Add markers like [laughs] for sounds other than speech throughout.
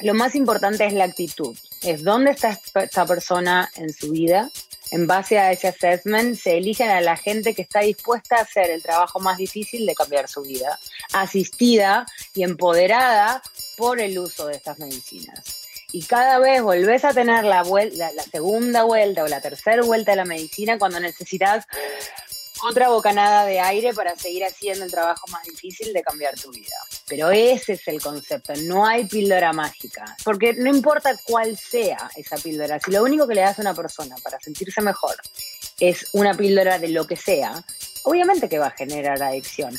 lo más importante es la actitud, es dónde está esta persona en su vida. En base a ese assessment se eligen a la gente que está dispuesta a hacer el trabajo más difícil de cambiar su vida, asistida y empoderada por el uso de estas medicinas. Y cada vez volvés a tener la, vuelta, la segunda vuelta o la tercera vuelta de la medicina cuando necesitas otra bocanada de aire para seguir haciendo el trabajo más difícil de cambiar tu vida. Pero ese es el concepto, no hay píldora mágica, porque no importa cuál sea esa píldora, si lo único que le das a una persona para sentirse mejor es una píldora de lo que sea, obviamente que va a generar adicción.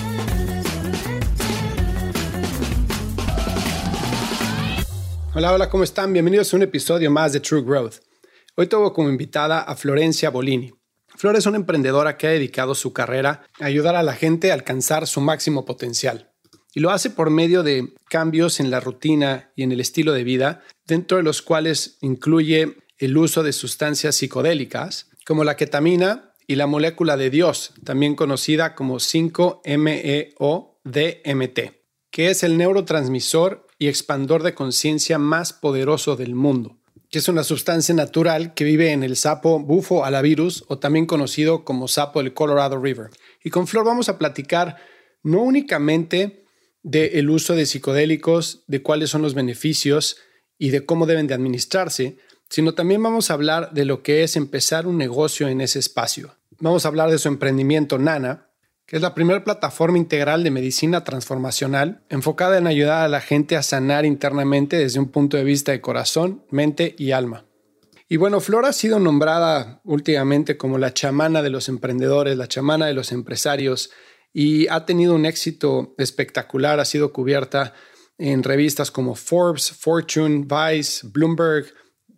Hola, hola, ¿cómo están? Bienvenidos a un episodio más de True Growth. Hoy tengo como invitada a Florencia Bolini. Flor es una emprendedora que ha dedicado su carrera a ayudar a la gente a alcanzar su máximo potencial. Y lo hace por medio de cambios en la rutina y en el estilo de vida, dentro de los cuales incluye el uso de sustancias psicodélicas, como la ketamina y la molécula de Dios, también conocida como 5-MeO-DMT, que es el neurotransmisor y expandor de conciencia más poderoso del mundo, que es una sustancia natural que vive en el sapo bufo alavirus o también conocido como sapo del Colorado River. Y con Flor vamos a platicar no únicamente del uso de psicodélicos, de cuáles son los beneficios y de cómo deben de administrarse, sino también vamos a hablar de lo que es empezar un negocio en ese espacio. Vamos a hablar de su emprendimiento Nana, es la primera plataforma integral de medicina transformacional enfocada en ayudar a la gente a sanar internamente desde un punto de vista de corazón, mente y alma. Y bueno, Flor ha sido nombrada últimamente como la chamana de los emprendedores, la chamana de los empresarios, y ha tenido un éxito espectacular, ha sido cubierta en revistas como Forbes, Fortune, Vice, Bloomberg,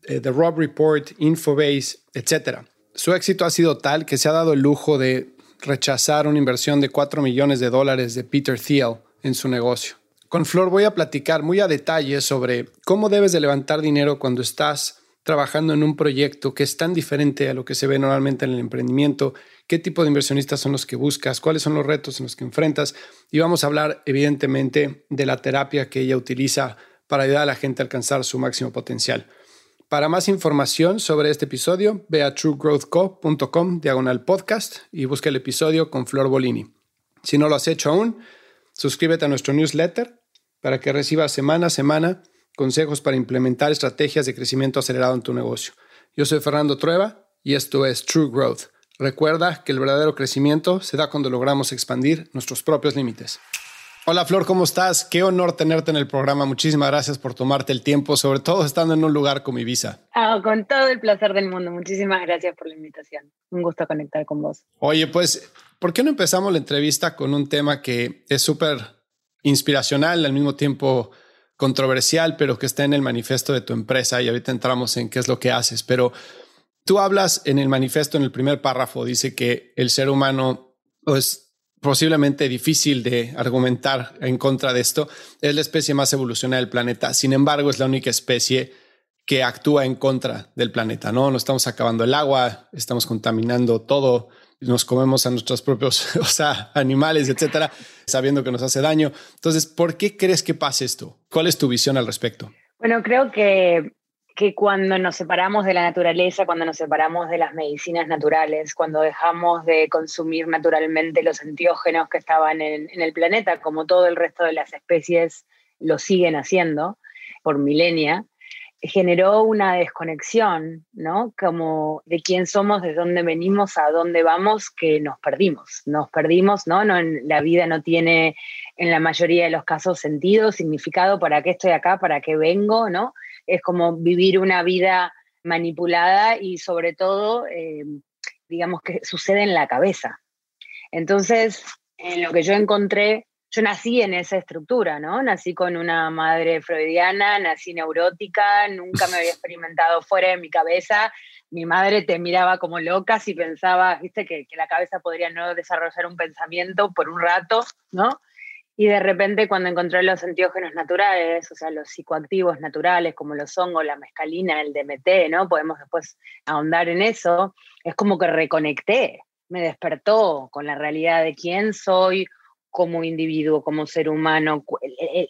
eh, The Rob Report, Infobase, etc. Su éxito ha sido tal que se ha dado el lujo de rechazar una inversión de 4 millones de dólares de Peter Thiel en su negocio. Con Flor voy a platicar muy a detalle sobre cómo debes de levantar dinero cuando estás trabajando en un proyecto que es tan diferente a lo que se ve normalmente en el emprendimiento, qué tipo de inversionistas son los que buscas, cuáles son los retos en los que enfrentas y vamos a hablar evidentemente de la terapia que ella utiliza para ayudar a la gente a alcanzar su máximo potencial. Para más información sobre este episodio, ve a truegrowthco.com diagonal podcast y busca el episodio con Flor Bolini. Si no lo has hecho aún, suscríbete a nuestro newsletter para que recibas semana a semana consejos para implementar estrategias de crecimiento acelerado en tu negocio. Yo soy Fernando Trueba y esto es True Growth. Recuerda que el verdadero crecimiento se da cuando logramos expandir nuestros propios límites. Hola Flor, ¿cómo estás? Qué honor tenerte en el programa. Muchísimas gracias por tomarte el tiempo, sobre todo estando en un lugar como Ibiza. Ah, con todo el placer del mundo. Muchísimas gracias por la invitación. Un gusto conectar con vos. Oye, pues, ¿por qué no empezamos la entrevista con un tema que es súper inspiracional, al mismo tiempo controversial, pero que está en el manifiesto de tu empresa? Y ahorita entramos en qué es lo que haces. Pero tú hablas en el manifiesto, en el primer párrafo, dice que el ser humano pues, posiblemente difícil de argumentar en contra de esto, es la especie más evolucionada del planeta. Sin embargo, es la única especie que actúa en contra del planeta, ¿no? No estamos acabando el agua, estamos contaminando todo, nos comemos a nuestros propios, [laughs] o sea, animales, etcétera, sabiendo que nos hace daño. Entonces, ¿por qué crees que pasa esto? ¿Cuál es tu visión al respecto? Bueno, creo que que cuando nos separamos de la naturaleza, cuando nos separamos de las medicinas naturales, cuando dejamos de consumir naturalmente los antiógenos que estaban en, el planeta, como todo el resto de las especies lo siguen haciendo por milenia, generó una desconexión, ¿no? Como de quién somos, de dónde venimos, a dónde vamos, que nos perdimos. Nos perdimos, ¿no? no la vida no tiene en la mayoría de los casos sentido, significado, para qué estoy acá, para qué vengo, ¿no? Es como vivir una vida manipulada y sobre todo, eh, digamos que sucede en la cabeza. Entonces, en lo que yo encontré yo nací en esa estructura, ¿no? Nací con una madre freudiana, nací neurótica, nunca me había [laughs] experimentado fuera de mi cabeza. Mi madre te miraba como loca si pensaba, viste, que, que la cabeza podría no desarrollar un pensamiento por un rato, ¿no? Y de repente cuando encontré los antiógenos naturales, o sea, los psicoactivos naturales como los hongos, la mescalina, el DMT, ¿no? Podemos después ahondar en eso, es como que reconecté, me despertó con la realidad de quién soy, como individuo, como ser humano,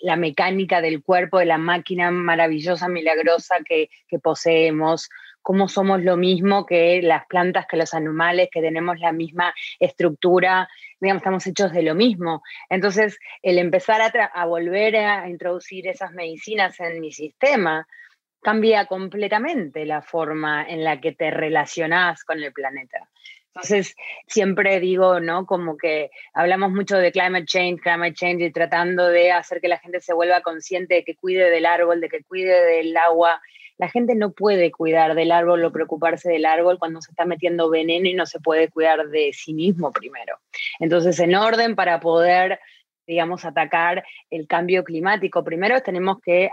la mecánica del cuerpo, de la máquina maravillosa, milagrosa que, poseemos, cómo somos lo mismo que las plantas, que los animales, que tenemos la misma estructura, digamos, estamos hechos de lo mismo. Entonces, el empezar a, a volver a introducir esas medicinas en mi sistema cambia completamente la forma en la que te relacionás con el planeta. Entonces, siempre digo, ¿no? Como que hablamos mucho de climate change, climate change y tratando de hacer que la gente se vuelva consciente de que cuide del árbol, de que cuide del agua. La gente no puede cuidar del árbol o preocuparse del árbol cuando se está metiendo veneno y no se puede cuidar de sí mismo primero. Entonces, en orden para poder digamos, atacar el cambio climático. Primero tenemos que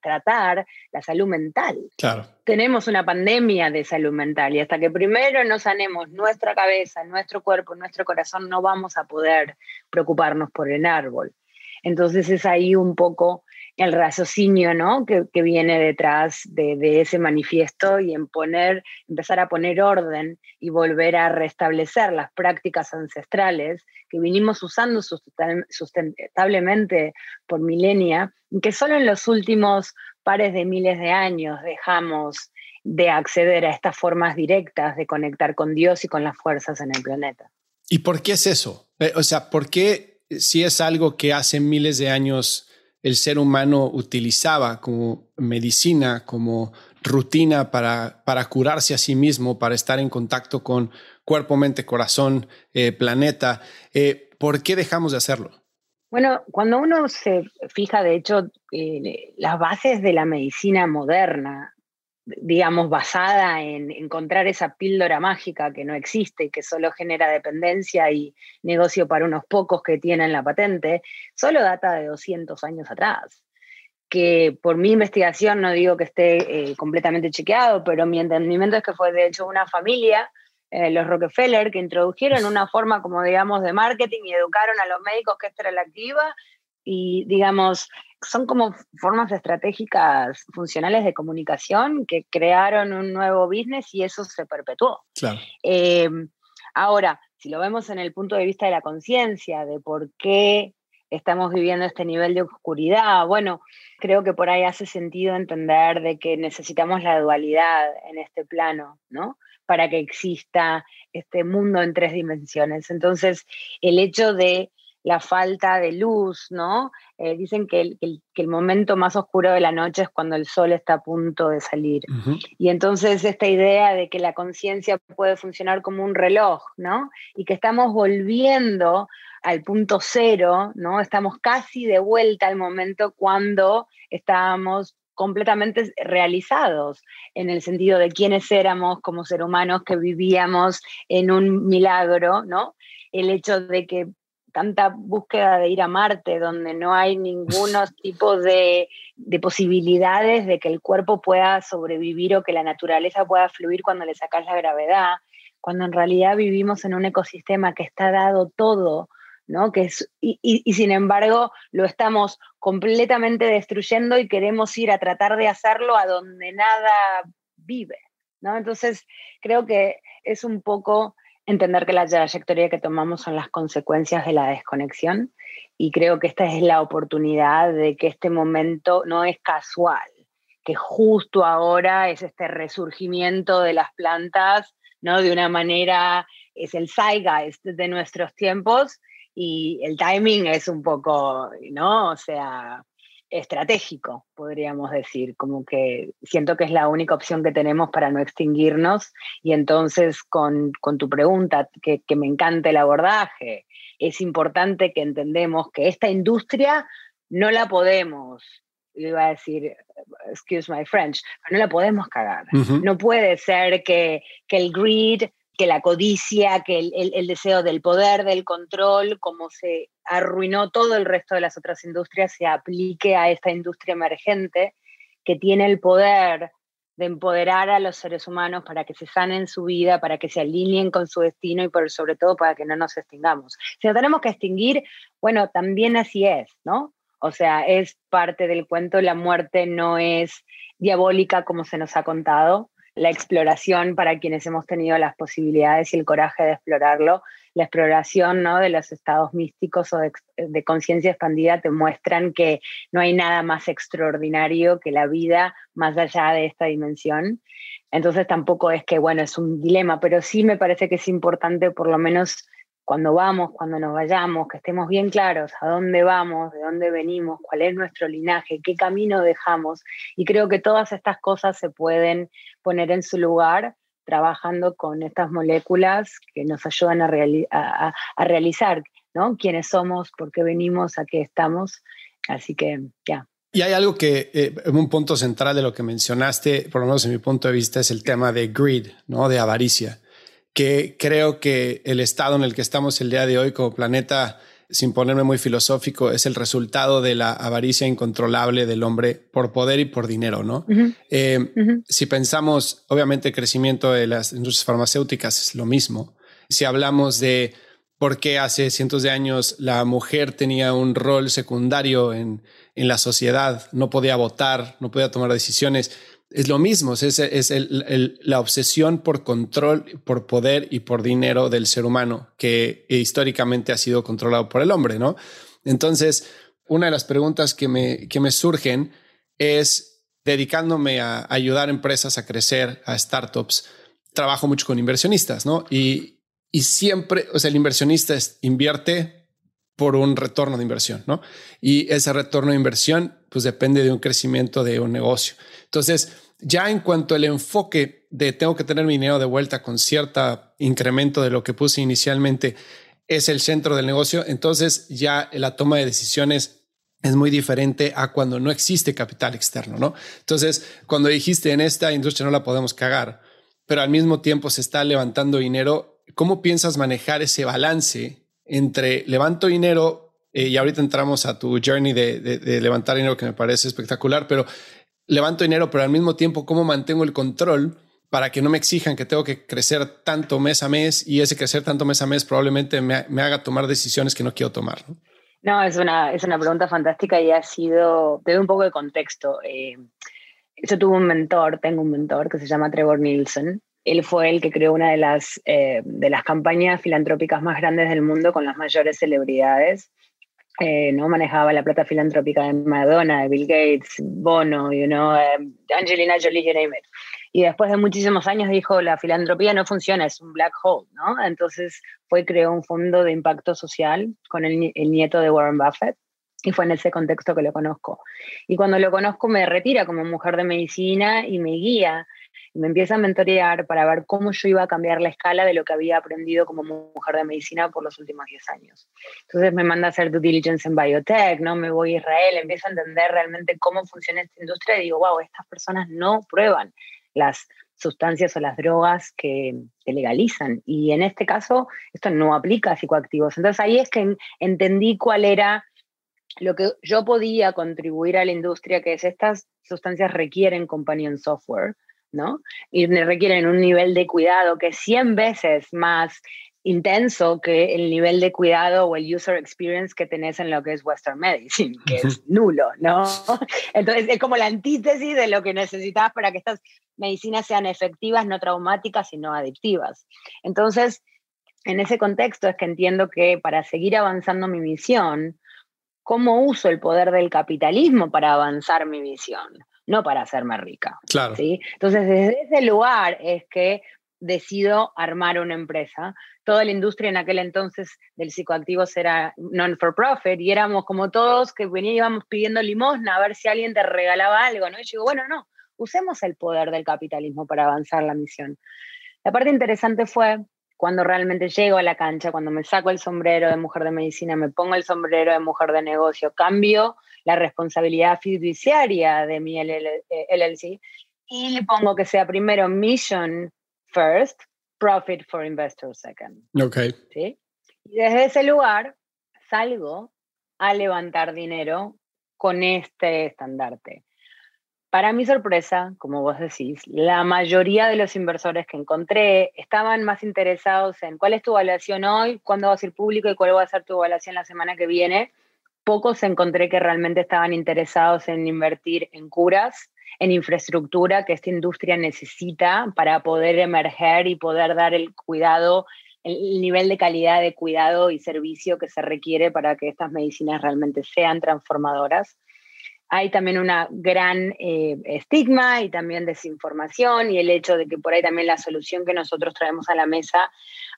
tratar la salud mental. Claro. Tenemos una pandemia de salud mental y hasta que primero no sanemos nuestra cabeza, nuestro cuerpo, nuestro corazón, no vamos a poder preocuparnos por el árbol. Entonces es ahí un poco el raciocinio ¿no? que, viene detrás de, ese manifiesto y en empezar a poner orden y volver a restablecer las prácticas ancestrales que vinimos usando sustentablemente por milenia que solo en los últimos pares de miles de años dejamos de acceder a estas formas directas de conectar con Dios y con las fuerzas en el planeta. ¿Y por qué es eso? Eh, o sea, ¿por qué si es algo que hace miles de años el ser humano utilizaba como medicina, como rutina para, para curarse a sí mismo, para estar en contacto con cuerpo, mente, corazón, eh, planeta. Eh, ¿Por qué dejamos de hacerlo? Bueno, cuando uno se fija, de hecho, las bases de la medicina moderna digamos, basada en encontrar esa píldora mágica que no existe y que solo genera dependencia y negocio para unos pocos que tienen la patente, solo data de 200 años atrás. Que por mi investigación, no digo que esté eh, completamente chequeado, pero mi entendimiento es que fue de hecho una familia, eh, los Rockefeller, que introdujeron una forma como digamos de marketing y educaron a los médicos que esta era la activa y digamos, son como formas estratégicas funcionales de comunicación que crearon un nuevo business y eso se perpetuó. Eh, ahora, si lo vemos en el punto de vista de la conciencia, de por qué estamos viviendo este nivel de oscuridad, bueno, creo que por ahí hace sentido entender de que necesitamos la dualidad en este plano, ¿no? Para que exista este mundo en tres dimensiones. Entonces, el hecho de la falta de luz, ¿no? Eh, dicen que el, momento más oscuro de la noche es cuando el sol está a punto de salir. Y entonces esta idea de que la conciencia puede funcionar como un reloj, ¿no? Y que estamos volviendo al punto cero, ¿no? Estamos casi de vuelta al momento cuando estábamos completamente realizados en el sentido de quiénes éramos como seres humanos que vivíamos en un milagro, ¿no? El hecho de que tanta búsqueda de ir a Marte, donde no hay ningún [laughs] tipo de, posibilidades de que el cuerpo pueda sobrevivir o que la naturaleza pueda fluir cuando le sacas la gravedad, cuando en realidad vivimos en un ecosistema que está dado todo, ¿no? Que es, y, y, sin embargo lo estamos completamente destruyendo y queremos ir a tratar de hacerlo a donde nada vive, ¿no? Entonces creo que es un poco entender que la trayectoria que tomamos son las consecuencias de la desconexión y creo que esta es la oportunidad de que este momento no es casual, que justo ahora es este resurgimiento de las plantas, ¿no? De una manera, es el zeitgeist de nuestros tiempos y el timing es un poco, ¿no? O sea, estratégico, podríamos decir, como que siento que es la única opción que tenemos para no extinguirnos y entonces con, tu pregunta, que, que me encanta el abordaje, es importante que entendemos que esta industria no la podemos, iba a decir, excuse my French, no la podemos cagar. No puede ser que, que el greed que la codicia, que el, deseo del poder, del control, como se arruinó todo el resto de las otras industrias, se aplique a esta industria emergente que tiene el poder de empoderar a los seres humanos para que se sanen su vida, para que se alineen con su destino y por, sobre todo para que no nos extingamos. Si nos tenemos que extinguir, bueno, también así es, ¿no? O sea, es parte del cuento, la muerte no es diabólica como se nos ha contado, la exploración para quienes hemos tenido las posibilidades y el coraje de explorarlo. La exploración ¿no? de los estados místicos o de, conciencia expandida te muestran que no hay nada más extraordinario que la vida más allá de esta dimensión. Entonces tampoco es que, bueno, es un dilema, pero sí me parece que es importante por lo menos cuando vamos, cuando nos vayamos, que estemos bien claros a dónde vamos, de dónde venimos, cuál es nuestro linaje, qué camino dejamos. Y creo que todas estas cosas se pueden poner en su lugar trabajando con estas moléculas que nos ayudan a, realizar, ¿no? Quiénes somos, por qué venimos, a qué estamos. Así que ya. Y hay algo que, eh, un punto central de lo que mencionaste, por lo menos en mi punto de vista, es el tema de greed, ¿no? De avaricia que creo que el estado en el que estamos el día de hoy como planeta, sin ponerme muy filosófico, es el resultado de la avaricia incontrolable del hombre por poder y por dinero, ¿no? Eh, si pensamos, obviamente, el crecimiento de las industrias farmacéuticas es lo mismo. Si hablamos de por qué hace cientos de años la mujer tenía un rol secundario en, en la sociedad, no podía votar, no podía tomar decisiones, es lo mismo, es, es la obsesión por control, por poder y por dinero del ser humano, que históricamente ha sido controlado por el hombre, ¿no? Entonces, una de las preguntas que me, que me surgen es, dedicándome a ayudar a empresas a crecer, a startups, trabajo mucho con inversionistas, ¿no? Y, y siempre, o sea, el inversionista invierte por un retorno de inversión, ¿no? Y ese retorno de inversión, pues depende de un crecimiento de un negocio. Entonces, ya en cuanto al enfoque de tengo que tener mi dinero de vuelta con cierto incremento de lo que puse inicialmente, es el centro del negocio, entonces ya la toma de decisiones es muy diferente a cuando no existe capital externo, ¿no? Entonces, cuando dijiste en esta industria no la podemos cagar, pero al mismo tiempo se está levantando dinero, ¿cómo piensas manejar ese balance entre levanto dinero eh, y ahorita entramos a tu journey de levantar dinero que me parece espectacular, pero levanto dinero, pero al mismo tiempo, ¿cómo mantengo el control para que no me exijan que tengo que crecer tanto mes a mes y ese crecer tanto mes a mes probablemente me, haga tomar decisiones que no quiero tomar? ¿no? es, una, es una pregunta fantástica y ha sido, te doy un poco de contexto. Eh, yo tuve un mentor, tengo un mentor que se llama Trevor Nielsen. Él fue el que creó una de las, eh, de las campañas filantrópicas más grandes del mundo con las mayores celebridades. Eh, ¿no? manejaba la plata filantrópica de Madonna, de Bill Gates, Bono, you know, eh, Angelina Jolie, you name. Y después de muchísimos años dijo, la filantropía no funciona, es un black hole, ¿no? Entonces fue y creó un fondo de impacto social con el, el nieto de Warren Buffett. Y fue en ese contexto que lo conozco. Y cuando lo conozco me retira como mujer de medicina y me guía me empieza a mentorear para ver cómo yo iba a cambiar la escala de lo que había aprendido como mujer de medicina por los últimos 10 años. Entonces me manda a hacer due diligence en biotech, ¿no? Me voy a Israel, empiezo a entender realmente cómo funciona esta industria y digo, wow, estas personas no prueban las sustancias o las drogas que, legalizan. Y en este caso, esto no aplica a psicoactivos. Entonces ahí es que entendí cuál era lo que yo podía contribuir a la industria, que es estas sustancias requieren companion software, ¿no? Y requieren un nivel de cuidado que es 100 veces más intenso que el nivel de cuidado o el user experience que tenés en lo que es Western Medicine, que es nulo, ¿no? [laughs] Entonces es como la antítesis de lo que necesitas para que estas medicinas sean efectivas, no traumáticas, sino adictivas. Entonces, en ese contexto es que entiendo que para seguir avanzando mi misión, ¿cómo uso el poder del capitalismo para avanzar mi misión? No para hacerme rica. Claro. ¿sí? Entonces, desde ese lugar es que decido armar una empresa. Toda la industria en aquel entonces del psicoactivos era non-for-profit y éramos como todos que veníamos pidiendo limosna a ver si alguien te regalaba algo, ¿no? Y yo digo, bueno, no, usemos el poder del capitalismo para avanzar la misión. La parte interesante fue cuando realmente llego a la cancha, cuando me saco el sombrero de mujer de medicina, me pongo el sombrero de mujer de negocio, cambio la responsabilidad fiduciaria de mi LLC y le pongo que sea primero mission first, profit for investors second. Ok. ¿sí? Y desde ese lugar salgo a levantar dinero con este estandarte. Para mi sorpresa, como vos decís, la mayoría de los inversores que encontré estaban más interesados en cuál es tu evaluación hoy, cuándo va a ser público y cuál va a ser tu evaluación la semana que viene. Pocos encontré que realmente estaban interesados en invertir en curas, en infraestructura que esta industria necesita para poder emerger y poder dar el cuidado, el nivel de calidad de cuidado y servicio que se requiere para que estas medicinas realmente sean transformadoras. Hay también una gran eh, estigma y también desinformación y el hecho de que por ahí también la solución que nosotros traemos a la mesa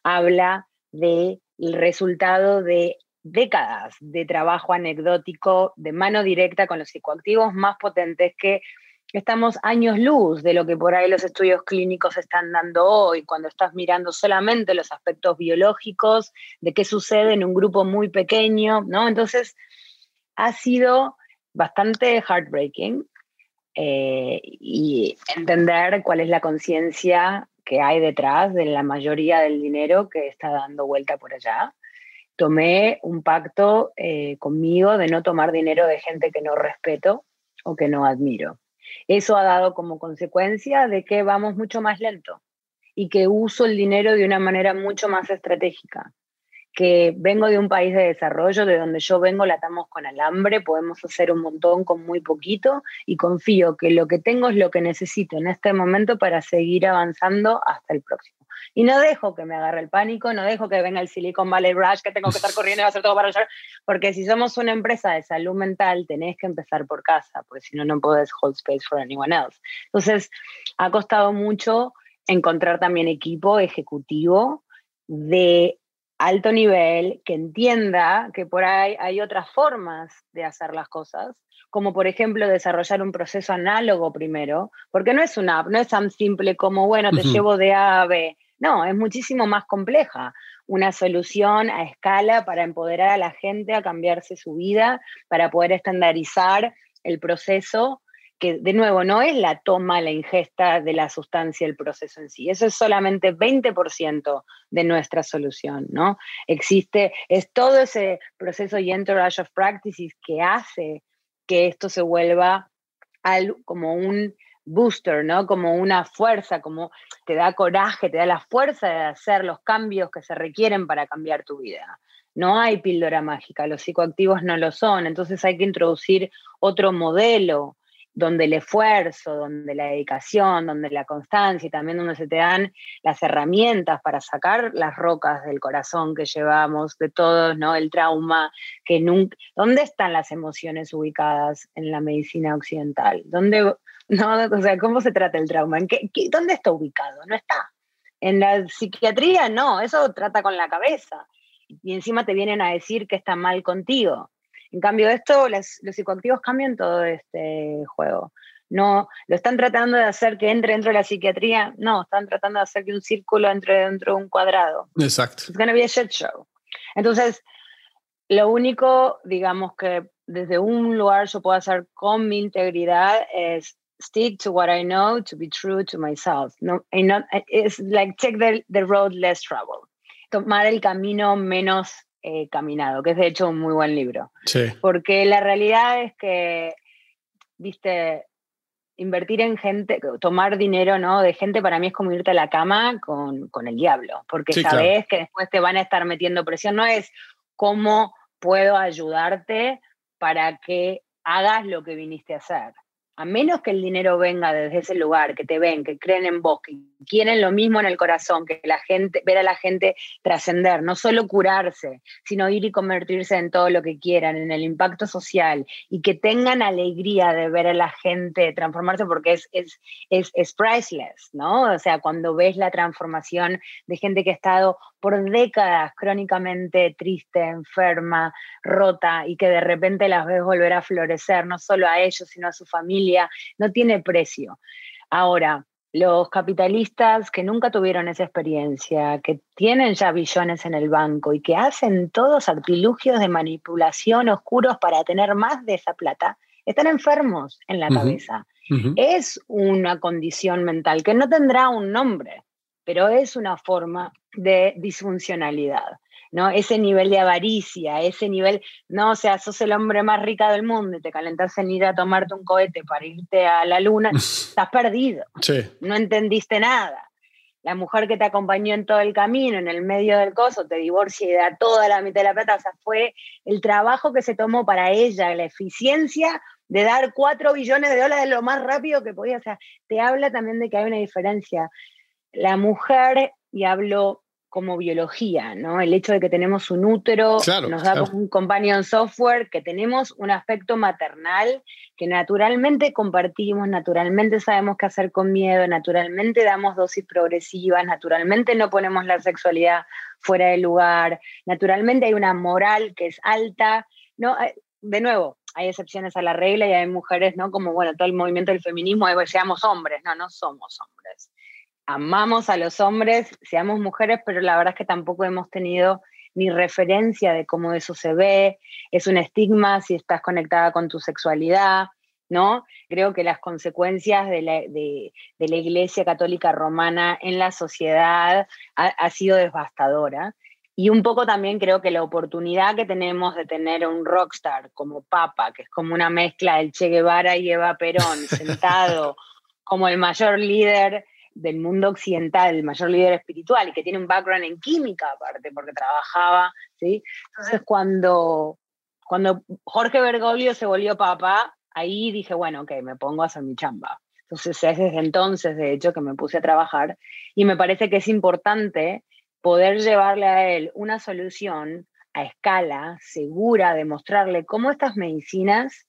habla del resultado de décadas de trabajo anecdótico de mano directa con los psicoactivos más potentes que estamos años luz de lo que por ahí los estudios clínicos están dando hoy, cuando estás mirando solamente los aspectos biológicos de qué sucede en un grupo muy pequeño, ¿no? Entonces, ha sido bastante heartbreaking eh, y entender cuál es la conciencia que hay detrás de la mayoría del dinero que está dando vuelta por allá. Tomé un pacto eh, conmigo de no tomar dinero de gente que no respeto o que no admiro. Eso ha dado como consecuencia de que vamos mucho más lento y que uso el dinero de una manera mucho más estratégica que vengo de un país de desarrollo, de donde yo vengo la atamos con alambre, podemos hacer un montón con muy poquito y confío que lo que tengo es lo que necesito en este momento para seguir avanzando hasta el próximo. Y no dejo que me agarre el pánico, no dejo que venga el Silicon Valley Rush, que tengo que estar corriendo y hacer todo para allá, porque si somos una empresa de salud mental, tenés que empezar por casa, porque si no, no podés hold space for anyone else. Entonces, ha costado mucho encontrar también equipo ejecutivo de alto nivel, que entienda que por ahí hay otras formas de hacer las cosas, como por ejemplo desarrollar un proceso análogo primero, porque no es una no es tan simple como, bueno, te llevo de A a B. No, es muchísimo más compleja. Una solución a escala para empoderar a la gente a cambiarse su vida, para poder estandarizar el proceso que de nuevo no es la toma, la ingesta de la sustancia, el proceso en sí. Eso es solamente 20% de nuestra solución, ¿no? Existe, es todo ese proceso y entourage of practices que hace que esto se vuelva como un booster, ¿no? Como una fuerza, como te da coraje, te da la fuerza de hacer los cambios que se requieren para cambiar tu vida. No hay píldora mágica, los psicoactivos no lo son, entonces hay que introducir otro modelo donde el esfuerzo, donde la dedicación, donde la constancia y también donde se te dan las herramientas para sacar las rocas del corazón que llevamos de todos, ¿no? El trauma, que nunca, ¿dónde están las emociones ubicadas en la medicina occidental? ¿Dónde, no, o sea, cómo se trata el trauma? ¿En qué, ¿Dónde está ubicado? No está. En la psiquiatría no, eso trata con la cabeza. Y encima te vienen a decir que está mal contigo. En cambio, esto, los psicoactivos cambian todo este juego. No, lo están tratando de hacer que entre dentro de la psiquiatría. No, están tratando de hacer que un círculo entre dentro de un cuadrado. Exacto. It's to be a shit show. Entonces, lo único, digamos, que desde un lugar yo puedo hacer con mi integridad es stick to what I know to be true to myself. No, not, it's like take the, the road less traveled. Tomar el camino menos eh, caminado, que es de hecho un muy buen libro. Sí. Porque la realidad es que, viste, invertir en gente, tomar dinero ¿no? de gente para mí es como irte a la cama con, con el diablo, porque sabes que después te van a estar metiendo presión, no es cómo puedo ayudarte para que hagas lo que viniste a hacer. A menos que el dinero venga desde ese lugar, que te ven, que creen en vos, que quieren lo mismo en el corazón, que la gente, ver a la gente trascender, no solo curarse, sino ir y convertirse en todo lo que quieran, en el impacto social, y que tengan alegría de ver a la gente transformarse, porque es, es, es, es priceless, ¿no? O sea, cuando ves la transformación de gente que ha estado por décadas crónicamente triste, enferma, rota, y que de repente las ves volver a florecer, no solo a ellos, sino a su familia, no tiene precio. Ahora, los capitalistas que nunca tuvieron esa experiencia, que tienen ya billones en el banco y que hacen todos artilugios de manipulación oscuros para tener más de esa plata, están enfermos en la cabeza. Es una condición mental que no tendrá un nombre, pero es una forma de disfuncionalidad. ¿no? Ese nivel de avaricia, ese nivel, no, o sea, sos el hombre más rico del mundo y te calentas en ir a tomarte un cohete para irte a la luna, [laughs] estás perdido. No entendiste nada. La mujer que te acompañó en todo el camino, en el medio del coso, te divorcia y da toda la mitad de la plata. O sea, fue el trabajo que se tomó para ella, la eficiencia de dar cuatro billones de dólares lo más rápido que podía. O sea, te habla también de que hay una diferencia. La mujer, y hablo como biología, ¿no? El hecho de que tenemos un útero nos da un companion software, que tenemos un aspecto maternal que naturalmente compartimos, naturalmente sabemos qué hacer con miedo, naturalmente damos dosis progresivas, naturalmente no ponemos la sexualidad fuera de lugar, naturalmente hay una moral que es alta, ¿no? De nuevo, hay excepciones a la regla y hay mujeres, ¿no? Como, bueno, todo el movimiento del feminismo, seamos hombres, no, no somos hombres amamos a los hombres, seamos mujeres, pero la verdad es que tampoco hemos tenido ni referencia de cómo eso se ve, es un estigma si estás conectada con tu sexualidad, ¿no? Creo que las consecuencias de la, Iglesia Católica Romana en la sociedad ha, ha, sido devastadora. Y un poco también creo que la oportunidad que tenemos de tener un rockstar como Papa, que es como una mezcla del Che Guevara y Eva Perón, [laughs] sentado como el mayor líder del mundo occidental, el mayor líder espiritual y que tiene un background en química aparte, porque trabajaba, ¿sí? Entonces cuando, cuando Jorge Bergoglio se volvió papá, ahí dije, bueno, ok, me pongo a hacer mi chamba. Entonces es desde entonces, de hecho, que me puse a trabajar y me parece que es importante poder llevarle a él una solución a escala segura, demostrarle cómo estas medicinas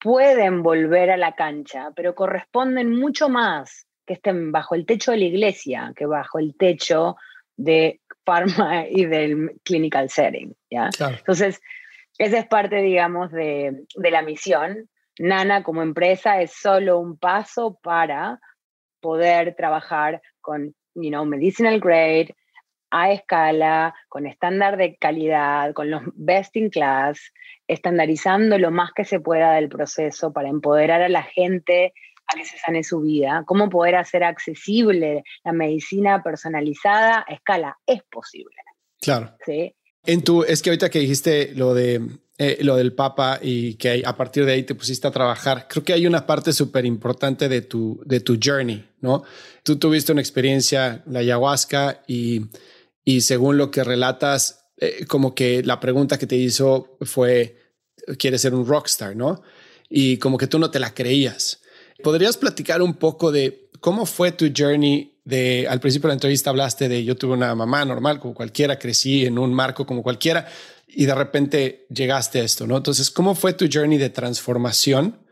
pueden volver a la cancha, pero corresponden mucho más que estén bajo el techo de la iglesia que bajo el techo de pharma [laughs] y del clinical setting. ¿ya? Entonces, esa es parte, digamos, de, de la misión. Nana como empresa es solo un paso para poder trabajar con, you know, medicinal grade, a escala, con estándar de calidad, con los best in class, estandarizando lo más que se pueda del proceso para empoderar a la gente que se sane su vida, cómo poder hacer accesible la medicina personalizada a escala. Es posible. Claro. ¿Sí? En tu, es que ahorita que dijiste lo de eh, lo del Papa y que a partir de ahí te pusiste a trabajar, creo que hay una parte súper importante de tu, de tu journey, ¿no? Tú tuviste una experiencia, la ayahuasca, y, y según lo que relatas, eh, como que la pregunta que te hizo fue, ¿quieres ser un rockstar, no? Y como que tú no te la creías. ¿Podrías platicar un poco de cómo fue tu journey de, al principio de la entrevista hablaste de yo tuve una mamá normal como cualquiera, crecí en un marco como cualquiera y de repente llegaste a esto, ¿no? Entonces, ¿cómo fue tu journey de transformación?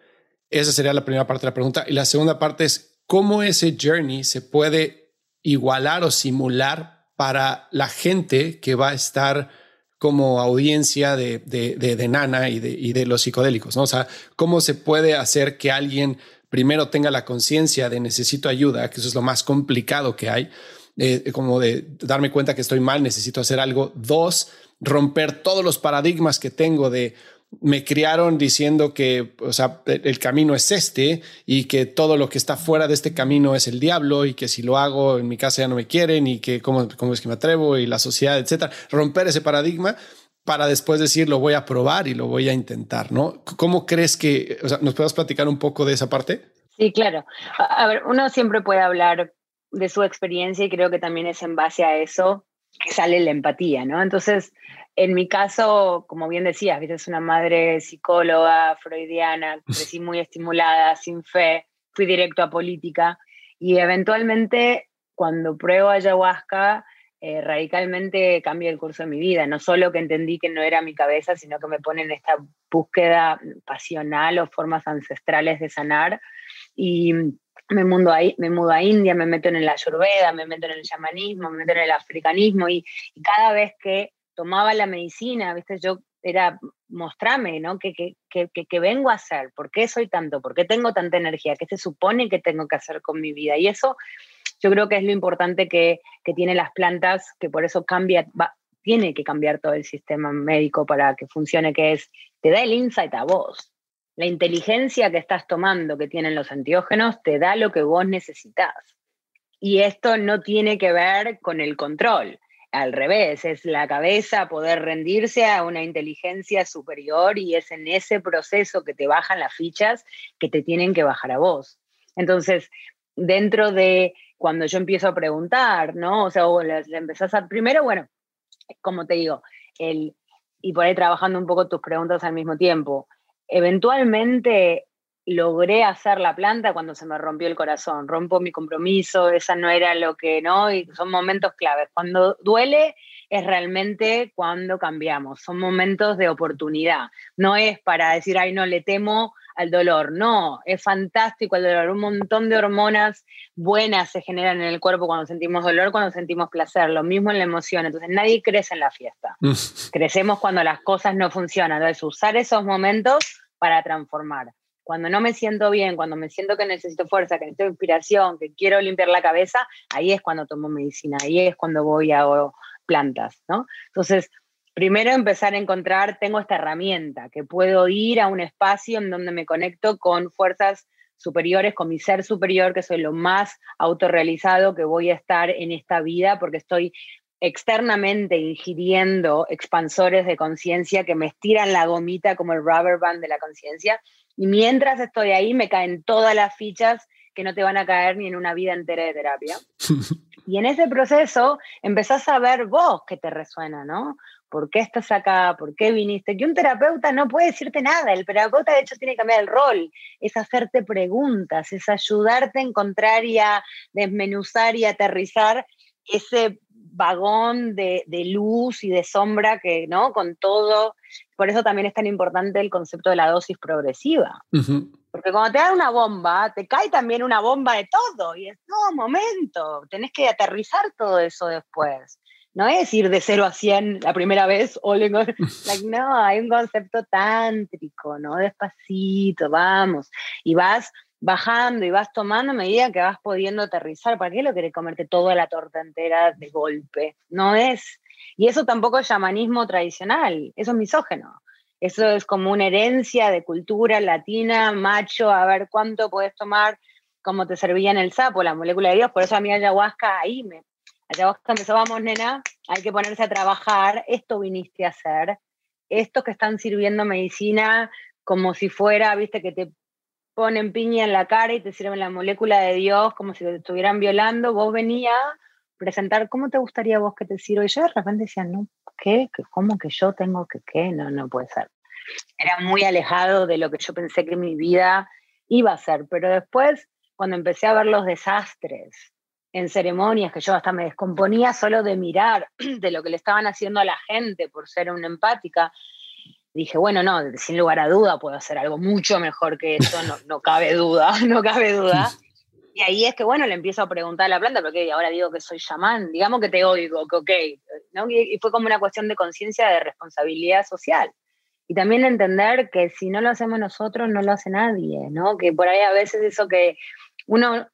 Esa sería la primera parte de la pregunta. Y la segunda parte es, ¿cómo ese journey se puede igualar o simular para la gente que va a estar como audiencia de, de, de, Nana y de, y de los psicodélicos, ¿no? O sea, ¿cómo se puede hacer que alguien primero tenga la conciencia de necesito ayuda, que eso es lo más complicado que hay, eh, como de darme cuenta que estoy mal, necesito hacer algo. Dos, romper todos los paradigmas que tengo de me criaron diciendo que o sea, el camino es este y que todo lo que está fuera de este camino es el diablo y que si lo hago en mi casa ya no me quieren y que cómo, cómo es que me atrevo y la sociedad, etcétera. Romper ese paradigma para después decir lo voy a probar y lo voy a intentar, ¿no? ¿Cómo crees que, o sea, nos puedes platicar un poco de esa parte? Sí, claro. A, ver, uno siempre puede hablar de su experiencia y creo que también es en base a eso que sale la empatía, ¿no? Entonces, en mi caso, como bien decías, ¿viste? es una madre psicóloga, freudiana, [laughs] crecí muy estimulada, sin fe, fui directo a política y eventualmente cuando pruebo ayahuasca, eh, radicalmente cambia el curso de mi vida. No solo que entendí que no era mi cabeza, sino que me pone en esta búsqueda pasional o formas ancestrales de sanar. Y me, mudo a, me mudo a India, me meto en la ayurveda, me meto en el chamanismo, me meto en el africanismo. Y, cada vez que tomaba la medicina, ¿viste? yo era mostrarme, ¿no? ¿Qué, qué, vengo a hacer? ¿Por qué soy tanto? ¿Por qué tengo tanta energía? ¿Qué se supone que tengo que hacer con mi vida? Y eso yo creo que es lo importante que, que tienen las plantas, que por eso cambia, tiene que cambiar todo el sistema médico para que funcione, que es, te da el insight a vos. La inteligencia que estás tomando, que tienen los antiógenos, te da lo que vos necesitas. Y esto no tiene que ver con el control. Al revés, es la cabeza poder rendirse a una inteligencia superior y es en ese proceso que te bajan las fichas que te tienen que bajar a vos. Entonces, dentro de cuando yo empiezo a preguntar, ¿no? O sea, o le, empezás a, primero, bueno, como te digo, el, y por ahí trabajando un poco tus preguntas al mismo tiempo, eventualmente logré hacer la planta cuando se me rompió el corazón, rompo mi compromiso, esa no era lo que, ¿no? Y son momentos claves. Cuando duele es realmente cuando cambiamos, son momentos de oportunidad, no es para decir, ay, no, le temo al dolor. No, es fantástico el dolor. Un montón de hormonas buenas se generan en el cuerpo cuando sentimos dolor, cuando sentimos placer. Lo mismo en la emoción. Entonces nadie crece en la fiesta. Crecemos cuando las cosas no funcionan. Entonces usar esos momentos para transformar. Cuando no me siento bien, cuando me siento que necesito fuerza, que necesito inspiración, que quiero limpiar la cabeza, ahí es cuando tomo medicina, ahí es cuando voy a plantas, ¿no? Entonces, primero empezar a encontrar, tengo esta herramienta, que puedo ir a un espacio en donde me conecto con fuerzas superiores, con mi ser superior, que soy lo más autorrealizado que voy a estar en esta vida, porque estoy externamente ingiriendo expansores de conciencia que me estiran la gomita como el rubber band de la conciencia. Y mientras estoy ahí, me caen todas las fichas que no te van a caer ni en una vida entera de terapia. [laughs] Y en ese proceso empezás a ver vos qué te resuena, ¿no? ¿Por qué estás acá? ¿Por qué viniste? Que un terapeuta no puede decirte nada. El terapeuta, de hecho, tiene que cambiar el rol. Es hacerte preguntas, es ayudarte a encontrar y a desmenuzar y aterrizar ese vagón de, luz y de sombra que, ¿no? Con todo. Por eso también es tan importante el concepto de la dosis progresiva. Porque cuando te dan una bomba, te cae también una bomba de todo. Y es, no, momento, tenés que aterrizar todo eso después no es ir de 0 a 100 la primera vez, [laughs] like, no, hay un concepto tántrico, ¿no? Despacito, vamos, y vas bajando y vas tomando a medida que vas pudiendo aterrizar. ¿Para qué lo querés comerte toda la torta entera de golpe? No es. Y eso tampoco es chamanismo tradicional, eso es misógeno. Eso es como una herencia de cultura latina, macho, a ver cuánto puedes tomar, como te servía en el sapo, la molécula de Dios. Por eso a mí ayahuasca ahí me, Ayahuasca empezó, vamos, nena, hay que ponerse a trabajar, esto viniste a hacer, estos que están sirviendo medicina como si fuera, viste, que te ponen piña en la cara y te sirven la molécula de Dios como si te estuvieran violando, vos venías a presentar cómo te gustaría vos que te sirva. Y yo de repente decía, no, ¿qué? ¿Cómo que yo tengo que qué? No, no puede ser. Era muy alejado de lo que yo pensé que mi vida iba a ser, pero después, cuando empecé a ver los desastres, en ceremonias que yo hasta me descomponía solo de mirar [clears throat] de lo que le estaban haciendo a la gente por ser una empática. Dije, bueno, no, sin lugar a duda puedo hacer algo mucho mejor que eso, no, no cabe [laughs] duda, no cabe duda. Y ahí es que, bueno, le empiezo a preguntar a la planta, porque ahora digo que soy chamán, digamos que te oigo, que ok, ¿no? y, fue como una cuestión de conciencia, de responsabilidad social. Y también entender que si no lo hacemos nosotros, no lo hace nadie, ¿no? Que por ahí a veces eso que uno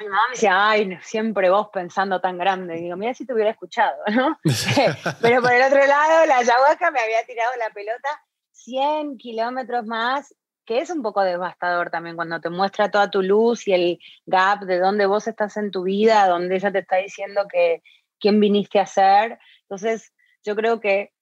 mi mamá me decía, ay, siempre vos pensando tan grande. Y digo, mira si te hubiera escuchado, [laughs] ¿no? [laughs] Pero por el otro lado, la ayahuasca me había tirado la pelota 100 kilómetros más, que es un poco devastador también cuando te muestra toda tu luz y el gap de dónde vos estás en tu vida, donde ella te está diciendo que quién viniste a ser. Entonces, yo creo que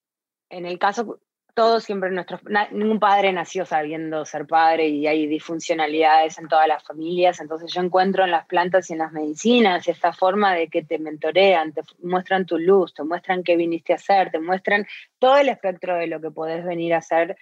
en el caso todos siempre nuestros, ningún padre nació sabiendo ser padre y hay disfuncionalidades en todas las familias, entonces yo encuentro en las plantas y en las medicinas esta forma de que te mentorean, te muestran tu luz, te muestran qué viniste a hacer, te muestran todo el espectro de lo que podés venir a hacer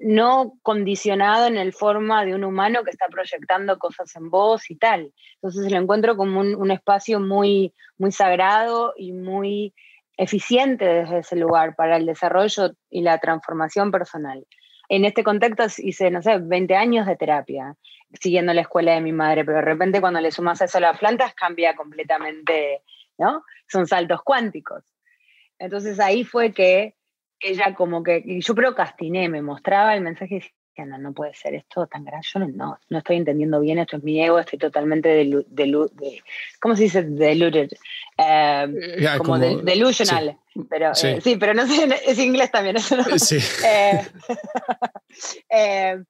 no condicionado en el forma de un humano que está proyectando cosas en vos y tal. Entonces lo encuentro como un, espacio muy, muy sagrado y muy eficiente desde ese lugar para el desarrollo y la transformación personal. En este contexto hice, no sé, 20 años de terapia, siguiendo la escuela de mi madre, pero de repente cuando le sumas eso a las plantas cambia completamente, ¿no? Son saltos cuánticos. Entonces ahí fue que ella como que, yo procrastiné, me mostraba el mensaje no, no puede ser esto tan grande, yo no, no estoy entendiendo bien, esto es mi ego, estoy totalmente delu, de, ¿cómo se dice? Deluded, em, como, delusional, sí, pero eh, sí. pero no sé, es inglés también, eso no. Sí. [laughs] Eh, [laughs] eh,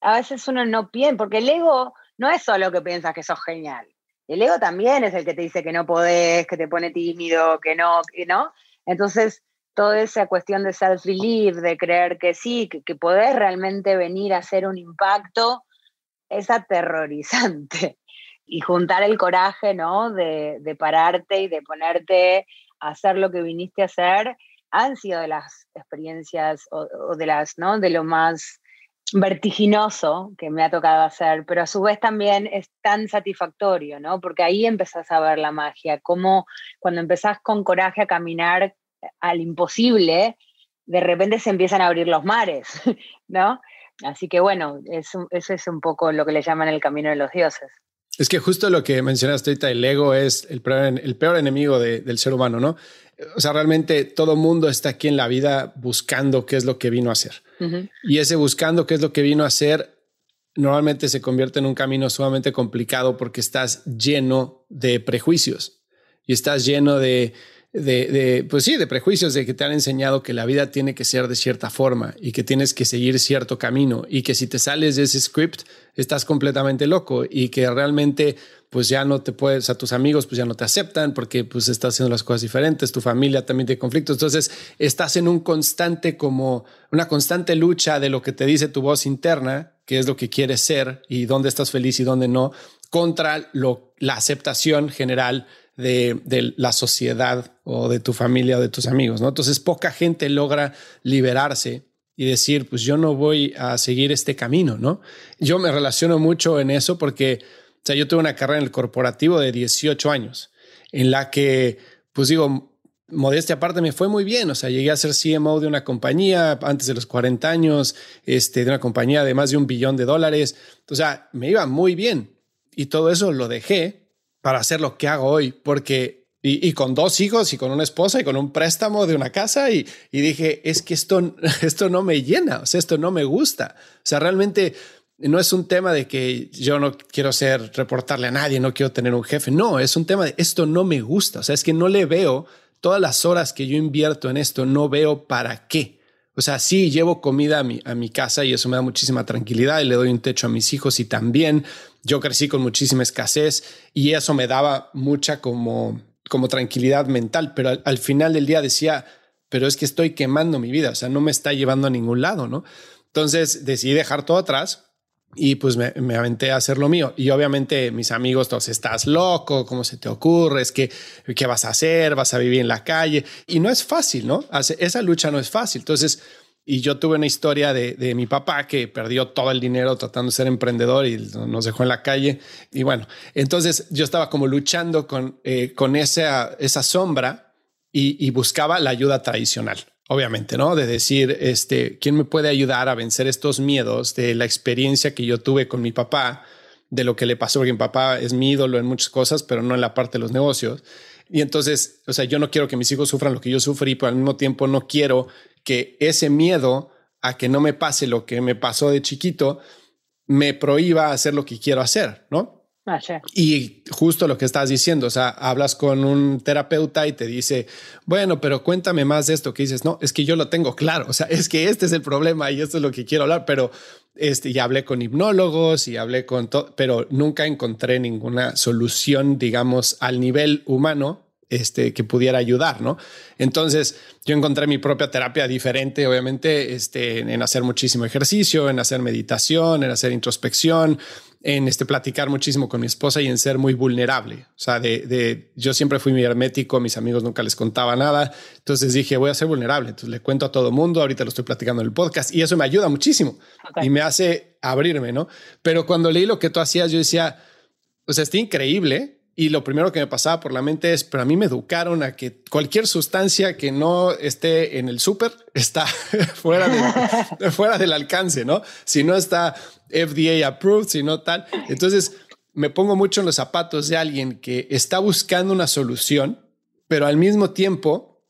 a veces uno no piensa, porque el ego no es solo que piensas que sos genial, el ego también es el que te dice que no podés, que te pone tímido, que no, que no. Entonces, toda esa cuestión de self-belief, de creer que sí, que, que podés realmente venir a hacer un impacto, es aterrorizante. [laughs] Y juntar el coraje, ¿no? De, de pararte y de ponerte a hacer lo que viniste a hacer, han sido de las experiencias o, de las, ¿no? De lo más vertiginoso que me ha tocado hacer, pero a su vez también es tan satisfactorio, ¿no? Porque ahí empezás a ver la magia, como cuando empezás con coraje a caminar al imposible, de repente se empiezan a abrir los mares, [laughs] ¿no? Así que bueno, eso, es un poco lo que le llaman el camino de los dioses. Es que justo lo que mencionaste ahorita, el ego es el peor, el peor enemigo del ser humano, ¿no? O sea, realmente todo mundo está aquí en la vida buscando qué es lo que vino a hacer. Y ese buscando qué es lo que vino a hacer normalmente se convierte en un camino sumamente complicado porque estás lleno de prejuicios y estás lleno de, de, pues sí, de prejuicios de que te han enseñado que la vida tiene que ser de cierta forma y que tienes que seguir cierto camino y que si te sales de ese script estás completamente loco y que realmente pues ya no te puedes, a tus amigos pues ya no te aceptan porque pues estás haciendo las cosas diferentes, tu familia también tiene conflictos, entonces estás en un constante como una constante lucha de lo que te dice tu voz interna, que es lo que quieres ser y dónde estás feliz y dónde no, contra lo, la aceptación general de, la sociedad o de tu familia o de tus amigos, ¿no? Entonces poca gente logra liberarse y decir, pues yo no voy a seguir este camino, ¿no? Yo me relaciono mucho en eso porque, o sea, yo tuve una carrera en el corporativo de 18 años, en la que, pues digo, modestia aparte me fue muy bien, o sea, llegué a ser CMO de una compañía antes de los 40 años, este, de una compañía de más de un billón de dólares, o sea, me iba muy bien y todo eso lo dejé para hacer lo que hago hoy, porque y, con dos hijos y con una esposa y con un préstamo de una casa y, dije, es que esto, [laughs] esto no me llena, o sea, esto no me gusta. O sea, realmente no es un tema de que yo no quiero ser reportarle a nadie, no quiero tener un jefe, no, es un tema de esto no me gusta, o sea, es que no le veo todas las horas que yo invierto en esto, no veo para qué. O sea, sí llevo comida a mi, a mi casa y eso me da muchísima tranquilidad y le doy un techo a mis hijos y también yo crecí con muchísima escasez y eso me daba mucha como, como tranquilidad mental, pero al, final del día decía, pero es que estoy quemando mi vida, o sea, no me está llevando a ningún lado, ¿no? Entonces decidí dejar todo atrás y pues me, me, aventé a hacer lo mío. Y obviamente mis amigos, todos, estás loco, ¿cómo se te ocurre? Es que, ¿qué vas a hacer? ¿Vas a vivir en la calle? Y no es fácil, ¿no? Esa lucha no es fácil. Entonces, y yo tuve una historia de, de, mi papá que perdió todo el dinero tratando de ser emprendedor y nos dejó en la calle. Y bueno, entonces yo estaba como luchando con, eh, con esa, esa sombra y, buscaba la ayuda tradicional, obviamente, ¿no? De decir, este, ¿quién me puede ayudar a vencer estos miedos de la experiencia que yo tuve con mi papá, de lo que le pasó? Porque mi papá es mi ídolo en muchas cosas, pero no en la parte de los negocios. Y entonces, o sea, yo no quiero que mis hijos sufran lo que yo sufrí, pero al mismo tiempo no quiero que ese miedo a que no me pase lo que me pasó de chiquito me prohíba hacer lo que quiero hacer, ¿no? Ah, y justo lo que estás diciendo, o sea, hablas con un terapeuta y te dice, bueno, pero cuéntame más de esto que dices, no, es que yo lo tengo claro, o sea, es que este es el problema y esto es lo que quiero hablar, pero este, ya hablé con hipnólogos y hablé con todo, pero nunca encontré ninguna solución, digamos, al nivel humano este, que pudiera ayudar, ¿no? Entonces, yo encontré mi propia terapia diferente, obviamente, este, en hacer muchísimo ejercicio, en hacer meditación, en hacer introspección, en este, platicar muchísimo con mi esposa y en ser muy vulnerable. O sea, de, de, yo siempre fui muy hermético, mis amigos nunca les contaba nada. Entonces dije, voy a ser vulnerable. Entonces le cuento a todo mundo. Ahorita lo estoy platicando en el podcast y eso me ayuda muchísimo y me hace abrirme, ¿no? Pero cuando leí lo que tú hacías, yo decía, o sea, está increíble. Y lo primero que me pasaba por la mente es, pero a mí me educaron a que cualquier sustancia que no esté en el súper está [laughs] fuera, de, [laughs] fuera del alcance, ¿no? Si no está FDA approved, sino tal. Entonces me pongo mucho en los zapatos de alguien que está buscando una solución, pero al mismo tiempo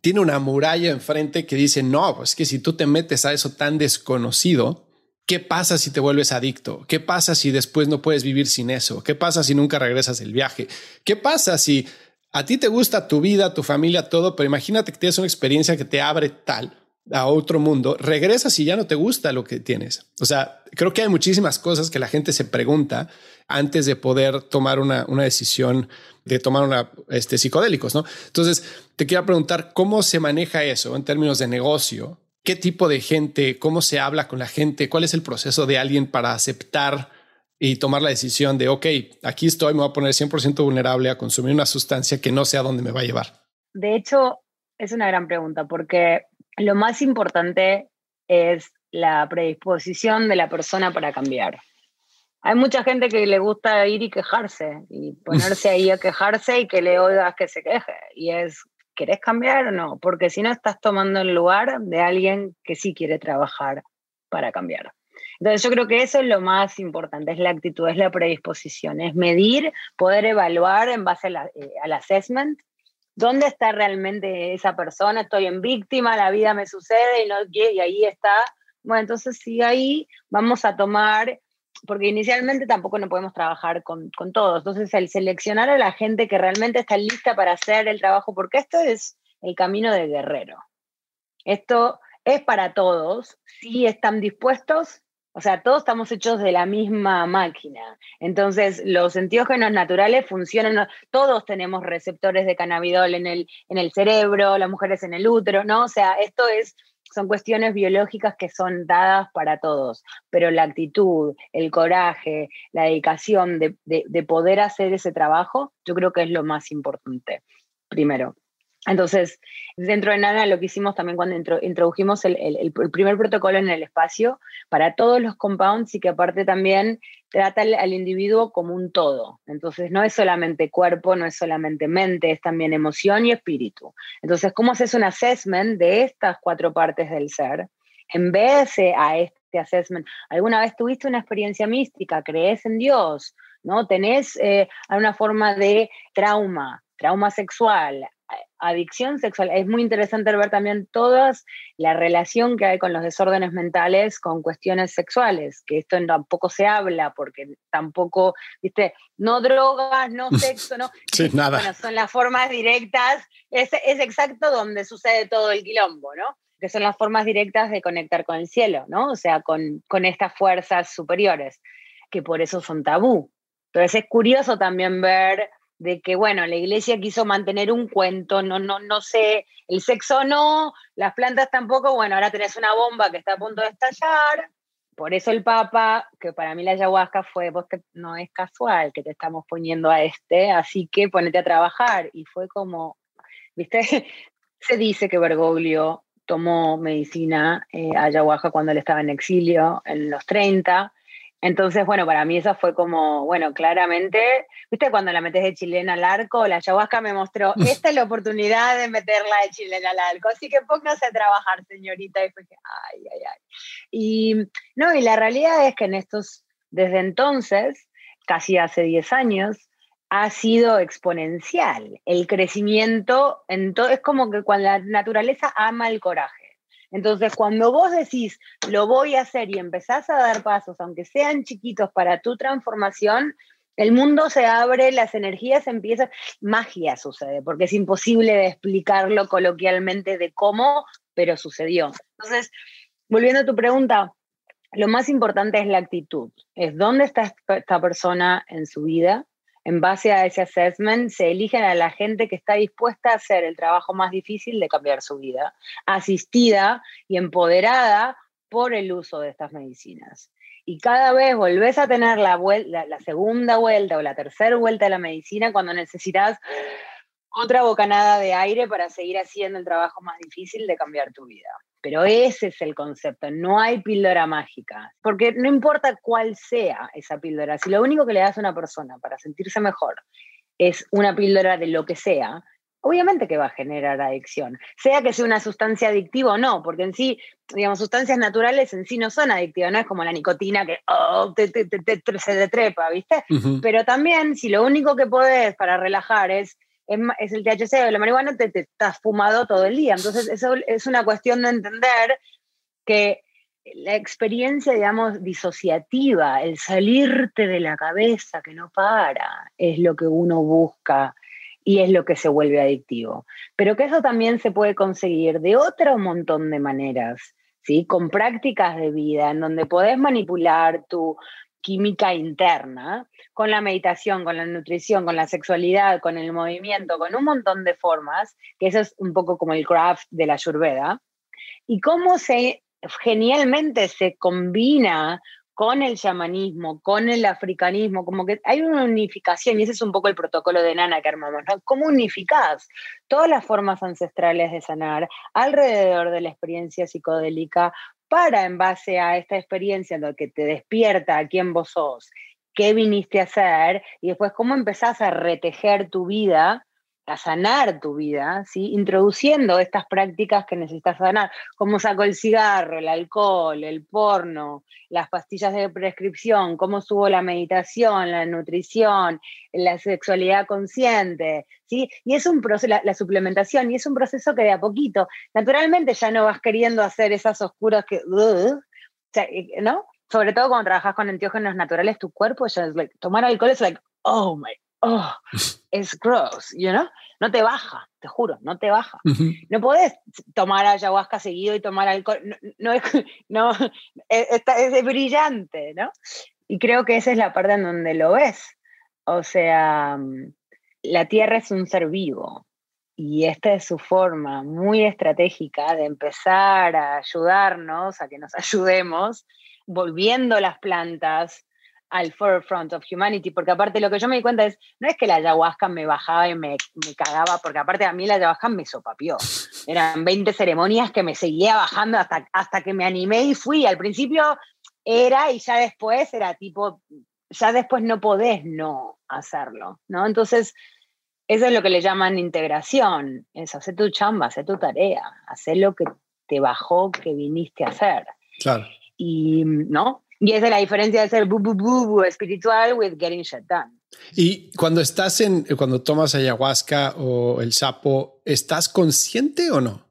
tiene una muralla enfrente que dice, no, pues que si tú te metes a eso tan desconocido, ¿qué pasa si te vuelves adicto? ¿Qué pasa si después no puedes vivir sin eso? ¿Qué pasa si nunca regresas del viaje? ¿Qué pasa si a ti te gusta tu vida, tu familia, todo, pero imagínate que tienes una experiencia que te abre tal a otro mundo, regresas y ya no te gusta lo que tienes. O sea, creo que hay muchísimas cosas que la gente se pregunta antes de poder tomar una, una decisión de tomar una, este, psicodélicos, ¿no? Entonces, te quiero preguntar cómo se maneja eso en términos de negocio. ¿Qué tipo de gente, cómo se habla con la gente? ¿Cuál es el proceso de alguien para aceptar y tomar la decisión de, ok, aquí estoy, me voy a poner 100% vulnerable a consumir una sustancia que no sé a dónde me va a llevar? De hecho, es una gran pregunta porque lo más importante es la predisposición de la persona para cambiar. Hay mucha gente que le gusta ir y quejarse y ponerse ahí a quejarse y que le oigas que se queje. Y es, ¿querés cambiar o no? Porque si no estás tomando el lugar de alguien que sí quiere trabajar para cambiar. Entonces yo creo que eso es lo más importante, es la actitud, es la predisposición, es medir, poder evaluar en base eh, al assessment ¿Dónde está realmente esa persona? Estoy en víctima, la vida me sucede y, no, y ahí está. Bueno, entonces sí, ahí vamos a tomar, porque inicialmente tampoco no podemos trabajar con, con todos. Entonces el seleccionar a la gente que realmente está lista para hacer el trabajo, porque esto es el camino de guerrero. Esto es para todos, si están dispuestos o sea, todos estamos hechos de la misma máquina. Entonces, los enteógenos naturales funcionan, todos tenemos receptores de cannabidol en el, en el cerebro, las mujeres en el útero, ¿no? O sea, esto es, son cuestiones biológicas que son dadas para todos, pero la actitud, el coraje, la dedicación de, de poder hacer ese trabajo, yo creo que es lo más importante, primero. Entonces, dentro de nada, lo que hicimos también cuando introdujimos el, primer protocolo en el espacio para todos los compounds y que aparte también trata al, individuo como un todo. Entonces, no es solamente cuerpo, no es solamente mente, es también emoción y espíritu. Entonces, ¿cómo haces un assessment de estas cuatro partes del ser? En vez a este assessment, ¿alguna vez tuviste una experiencia mística? ¿Crees en Dios? ¿No? ¿Tenés eh, alguna forma de trauma? trauma sexual, adicción sexual. Es muy interesante ver también toda la relación que hay con los desórdenes mentales con cuestiones sexuales, que esto tampoco se habla porque tampoco, viste, no drogas, no [laughs] sexo, no. sí, nada. Bueno, son las formas directas, es, es exacto donde sucede todo el quilombo, ¿no? Que son las formas directas de conectar con el cielo, ¿no? O sea, con, con estas fuerzas superiores, que por eso son tabú. Entonces es curioso también ver de que, bueno, la iglesia quiso mantener un cuento, no, no, no sé, el sexo no, las plantas tampoco, bueno, ahora tenés una bomba que está a punto de estallar, por eso el Papa, que para mí la ayahuasca fue, no es casual que te estamos poniendo a este, así que ponete a trabajar, y fue como, viste, [laughs] se dice que Bergoglio tomó medicina eh, ayahuasca cuando él estaba en exilio, en los 30, entonces, bueno, para mí eso fue como, bueno, claramente, viste, cuando la metes de chilena al arco, la ayahuasca me mostró, [laughs] esta es la oportunidad de meterla de chilena al arco, así que póngase a trabajar, señorita, y fue que, ay, ay, ay. Y, no, y la realidad es que en estos, desde entonces, casi hace 10 años, ha sido exponencial. El crecimiento, en todo, es como que cuando la naturaleza ama el coraje. Entonces, cuando vos decís, lo voy a hacer y empezás a dar pasos, aunque sean chiquitos, para tu transformación, el mundo se abre, las energías empiezan, magia sucede, porque es imposible de explicarlo coloquialmente de cómo, pero sucedió. Entonces, volviendo a tu pregunta, lo más importante es la actitud, es dónde está esta persona en su vida, en base a ese assessment, se eligen a la gente que está dispuesta a hacer el trabajo más difícil de cambiar su vida, asistida y empoderada por el uso de estas medicinas. y cada vez volvés a tener la, la segunda vuelta o la tercera vuelta de la medicina cuando necesitas otra bocanada de aire para seguir haciendo el trabajo más difícil de cambiar tu vida. Pero ese es el concepto, no hay píldora mágica, porque no importa cuál sea esa píldora, si lo único que le das a una persona para sentirse mejor es una píldora de lo que sea, obviamente que va a generar adicción, sea que sea una sustancia adictiva o no, porque en sí, digamos, sustancias naturales en sí no son adictivas, no es como la nicotina que oh, te, se detrepa, ¿viste? Pero también, si lo único que podés para relajar es es, el THC o la marihuana, te, te, estás fumado todo el día. Entonces, eso es una cuestión de entender que la experiencia, digamos, disociativa, el salirte de la cabeza que no para, es lo que uno busca y es lo que se vuelve adictivo. Pero que eso también se puede conseguir de otro montón de maneras, ¿sí? Con prácticas de vida en donde podés manipular tu química interna, con la meditación, con la nutrición, con la sexualidad, con el movimiento, con un montón de formas, que eso es un poco como el craft de la ayurveda, y cómo se genialmente se combina con el chamanismo, con el africanismo, como que hay una unificación, y ese es un poco el protocolo de Nana que armamos, ¿no? ¿Cómo unificás todas las formas ancestrales de sanar alrededor de la experiencia psicodélica para, en base a esta experiencia, lo que te despierta a quién vos sos, qué viniste a hacer, y después cómo empezás a retejer tu vida a sanar tu vida, ¿sí? introduciendo estas prácticas que necesitas sanar, cómo saco el cigarro, el alcohol, el porno, las pastillas de prescripción, cómo subo la meditación, la nutrición, la sexualidad consciente, ¿sí? Y es un proceso, la, suplementación, y es un proceso que de a poquito, naturalmente ya no vas queriendo hacer esas oscuras que, eh, ¿no? Sobre todo cuando trabajas con enteógenos naturales, tu cuerpo ya es like, tomar alcohol es like, oh my oh, [laughs] es gross, you know? No te baja, te juro, no te baja. No podés tomar ayahuasca seguido y tomar alcohol, no, es, [laughs] no, es, es, brillante, ¿no? Y creo que esa es la parte en donde lo ves. O sea, la Tierra es un ser vivo y esta es su forma muy estratégica de empezar a ayudarnos, a que nos [laughs] ayudemos, volviendo las plantas al forefront of humanity, porque aparte lo que yo me di cuenta es, no es que la ayahuasca me bajaba y me, me cagaba, porque aparte a mí la ayahuasca me sopapió. [laughs] Eran 20 ceremonias que me seguía bajando hasta, hasta que me animé y fui. Al principio era y ya después era tipo, ya después no podés no hacerlo, ¿no? Entonces, eso es lo que le llaman integración, es hacer tu chamba, hacer tu tarea, hacer lo que te bajó, que viniste a hacer. Claro. Y, ¿no? Y esa es la diferencia de ser bu, bu, bu, espiritual with getting shit done. Y cuando estás en, cuando tomas ayahuasca o el sapo, ¿estás consciente o no?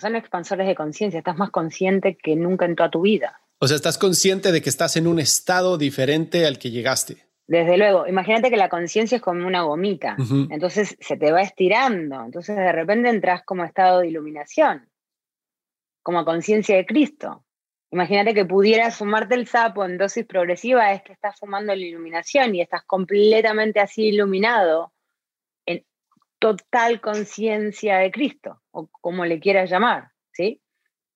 Son expansores de conciencia, estás más consciente que nunca en toda tu vida. O sea, estás consciente de que estás en un estado diferente al que llegaste. Desde luego, imagínate que la conciencia es como una gomita, entonces se te va estirando, entonces de repente entras como estado de iluminación, como conciencia de Cristo. Imagínate que pudieras fumarte el sapo en dosis progresiva, es que estás fumando la iluminación y estás completamente así iluminado, en total conciencia de Cristo, o como le quieras llamar, ¿sí?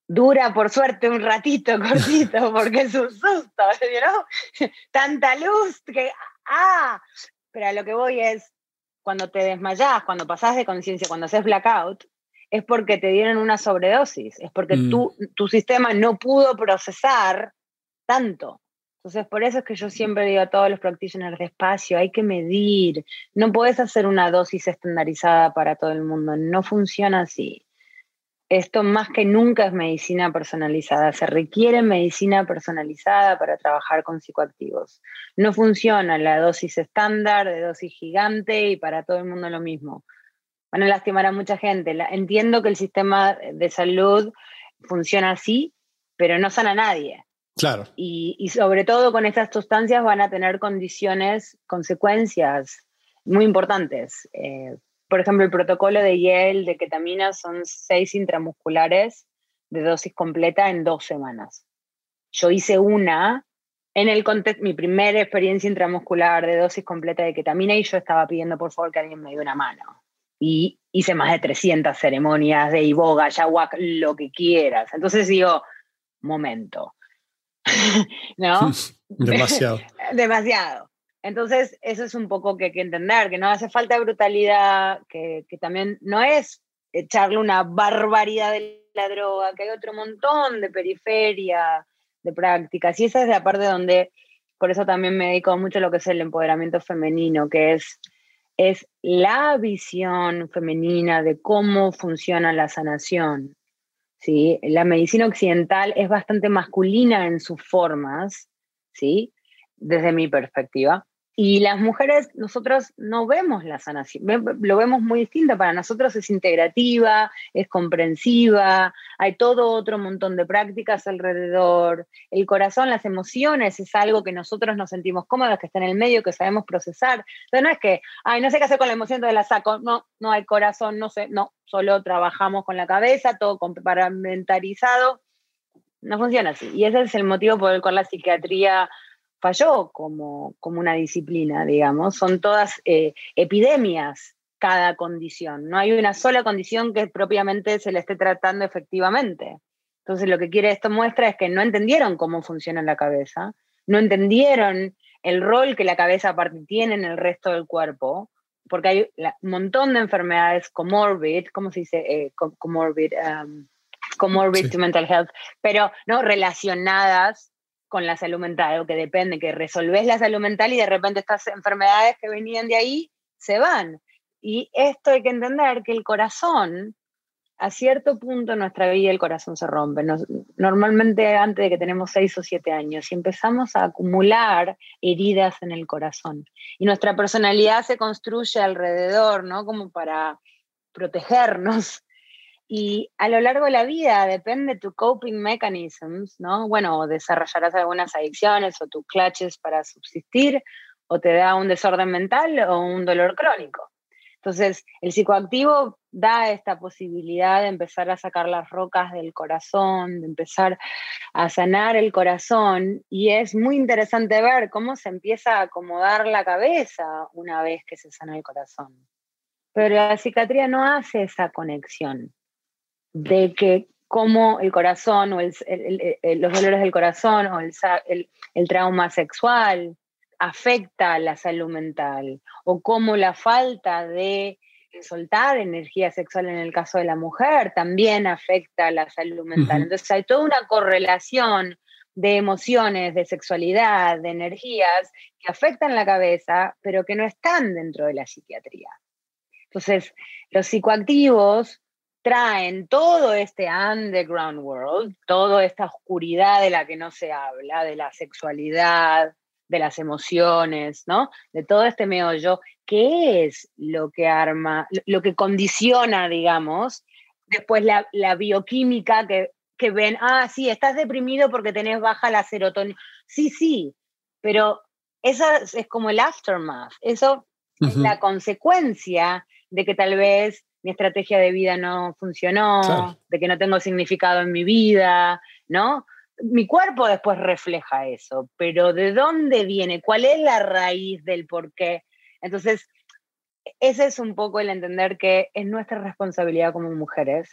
Dura, por suerte, un ratito [laughs] cortito, porque es un susto, [laughs] ¿no? Tanta luz que, ¡ah! Pero a lo que voy es, cuando te desmayás, cuando pasás de conciencia, cuando haces blackout, es porque te dieron una sobredosis, es porque mm. tu sistema no pudo procesar tanto. Entonces, por eso es que yo siempre digo a todos los practitioners despacio, hay que medir, no puedes hacer una dosis estandarizada para todo el mundo, no funciona así. Esto más que nunca es medicina personalizada, se requiere medicina personalizada para trabajar con psicoactivos. No funciona la dosis estándar, de dosis gigante y para todo el mundo lo mismo van a lastimar a mucha gente. entiendo que el sistema de salud funciona así, pero no sana a nadie. Claro. Y, sobre todo con estas sustancias van a tener condiciones, consecuencias muy importantes. Eh, por ejemplo, el protocolo de Yale de ketamina son seis intramusculares de dosis completa en dos semanas. Yo hice una en el contexto, mi primera experiencia intramuscular de dosis completa de ketamina y yo estaba pidiendo por favor que alguien me dé una mano y hice más de 300 ceremonias de iboga, ayahuasca, lo que quieras. Entonces digo, momento, [laughs] ¿no? [laughs] Demasiado. [laughs] Demasiado. Entonces, eso es un poco que hay que entender, que no hace falta brutalidad, que, que también no es echarle una barbaridad de la droga, que hay otro montón de periferia, de prácticas. Y esa es la parte donde, por eso también me dedico mucho a lo que es el empoderamiento femenino, que es, es la visión femenina de cómo funciona la sanación. ¿sí? La medicina occidental es bastante masculina en sus formas, ¿sí? desde mi perspectiva. Y las mujeres, nosotros no vemos la sanación, lo vemos muy distinto. Para nosotros es integrativa, es comprensiva, hay todo otro montón de prácticas alrededor. El corazón, las emociones, es algo que nosotros nos sentimos cómodas, que está en el medio, que sabemos procesar. Entonces no es que, ay, no sé qué hacer con la emoción, entonces la saco. No, no hay corazón, no sé, no, solo trabajamos con la cabeza, todo compartimentarizado. No funciona así. Y ese es el motivo por el cual la psiquiatría falló como, como una disciplina, digamos. Son todas eh, epidemias cada condición. No hay una sola condición que propiamente se le esté tratando efectivamente. Entonces lo que quiere esto muestra es que no entendieron cómo funciona la cabeza, no entendieron el rol que la cabeza aparte tiene en el resto del cuerpo, porque hay un montón de enfermedades comorbid, ¿cómo se dice? Eh, comorbid, um, comorbid to mental health, pero no relacionadas con la salud mental, o que depende, que resolves la salud mental y de repente estas enfermedades que venían de ahí se van. Y esto hay que entender que el corazón, a cierto punto en nuestra vida el corazón se rompe. normalmente antes de que tenemos seis o siete años y empezamos a acumular heridas en el corazón. Y nuestra personalidad se construye alrededor, ¿no? Como para protegernos y a lo largo de la vida depende tu coping mechanisms, ¿no? Bueno, desarrollarás algunas adicciones o tus clutches para subsistir, o te da un desorden mental o un dolor crónico. Entonces, el psicoactivo da esta posibilidad de empezar a sacar las rocas del corazón, de empezar a sanar el corazón, y es muy interesante ver cómo se empieza a acomodar la cabeza una vez que se sana el corazón. Pero la psiquiatría no hace esa conexión de que cómo el corazón o los dolores del corazón o el, trauma sexual afecta a la salud mental o cómo la falta de soltar energía sexual en el caso de la mujer también afecta a la salud mental. Entonces hay toda una correlación de emociones, de sexualidad, de energías que afectan la cabeza, pero que no están dentro de la psiquiatría. Entonces, los psicoactivos traen todo este underground world, toda esta oscuridad de la que no se habla, de la sexualidad, de las emociones, ¿no? De todo este meollo, ¿qué es lo que arma, lo que condiciona, digamos, después la, bioquímica que, que, ven, ah, sí, estás deprimido porque tenés baja la serotonina. Sí, sí, pero eso es como el aftermath, eso es la consecuencia de que tal vez mi estrategia de vida no funcionó, de que no tengo significado en mi vida, ¿no? Mi cuerpo después refleja eso, pero ¿de dónde viene? ¿Cuál es la raíz del por qué? Entonces, ese es un poco el entender que es nuestra responsabilidad como mujeres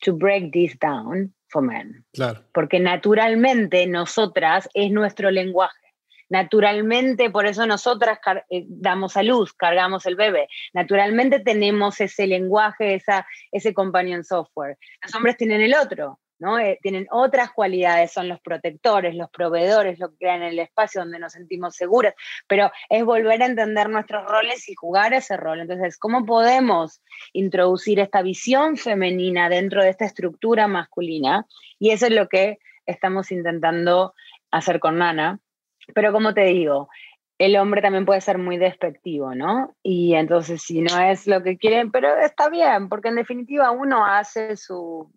to break this down for men. Claro. Porque naturalmente nosotras es nuestro lenguaje naturalmente, por eso nosotras eh, damos a luz, cargamos el bebé, naturalmente tenemos ese lenguaje, esa, ese companion software. Los hombres tienen el otro, ¿no? Eh, tienen otras cualidades, son los protectores, los proveedores, lo que crean el espacio donde nos sentimos seguras, pero es volver a entender nuestros roles y jugar ese rol. Entonces, ¿cómo podemos introducir esta visión femenina dentro de esta estructura masculina? Y eso es lo que estamos intentando hacer con Nana, pero como te digo, el hombre también puede ser muy despectivo, ¿no? Y entonces si no es lo que quieren, pero está bien, porque en definitiva uno hace su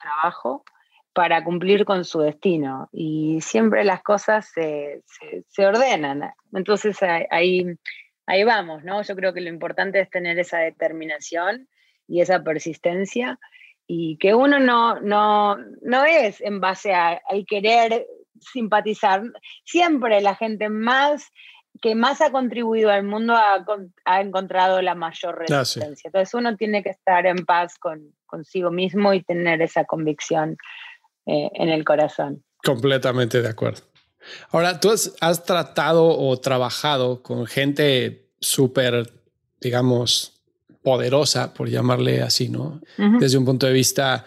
trabajo para cumplir con su destino y siempre las cosas se, ordenan. Entonces ahí, ahí vamos, ¿no? Yo creo que lo importante es tener esa determinación y esa persistencia y que uno no, no, no es en base al querer simpatizar. Siempre la gente más que más ha contribuido al mundo ha, encontrado la mayor ah, resistencia. Entonces uno tiene que estar en paz con consigo mismo y tener esa convicción eh, en el corazón. Completamente de acuerdo. Ahora, tú has, tratado o trabajado con gente súper, digamos, poderosa, por llamarle así, ¿no? Desde un punto de vista,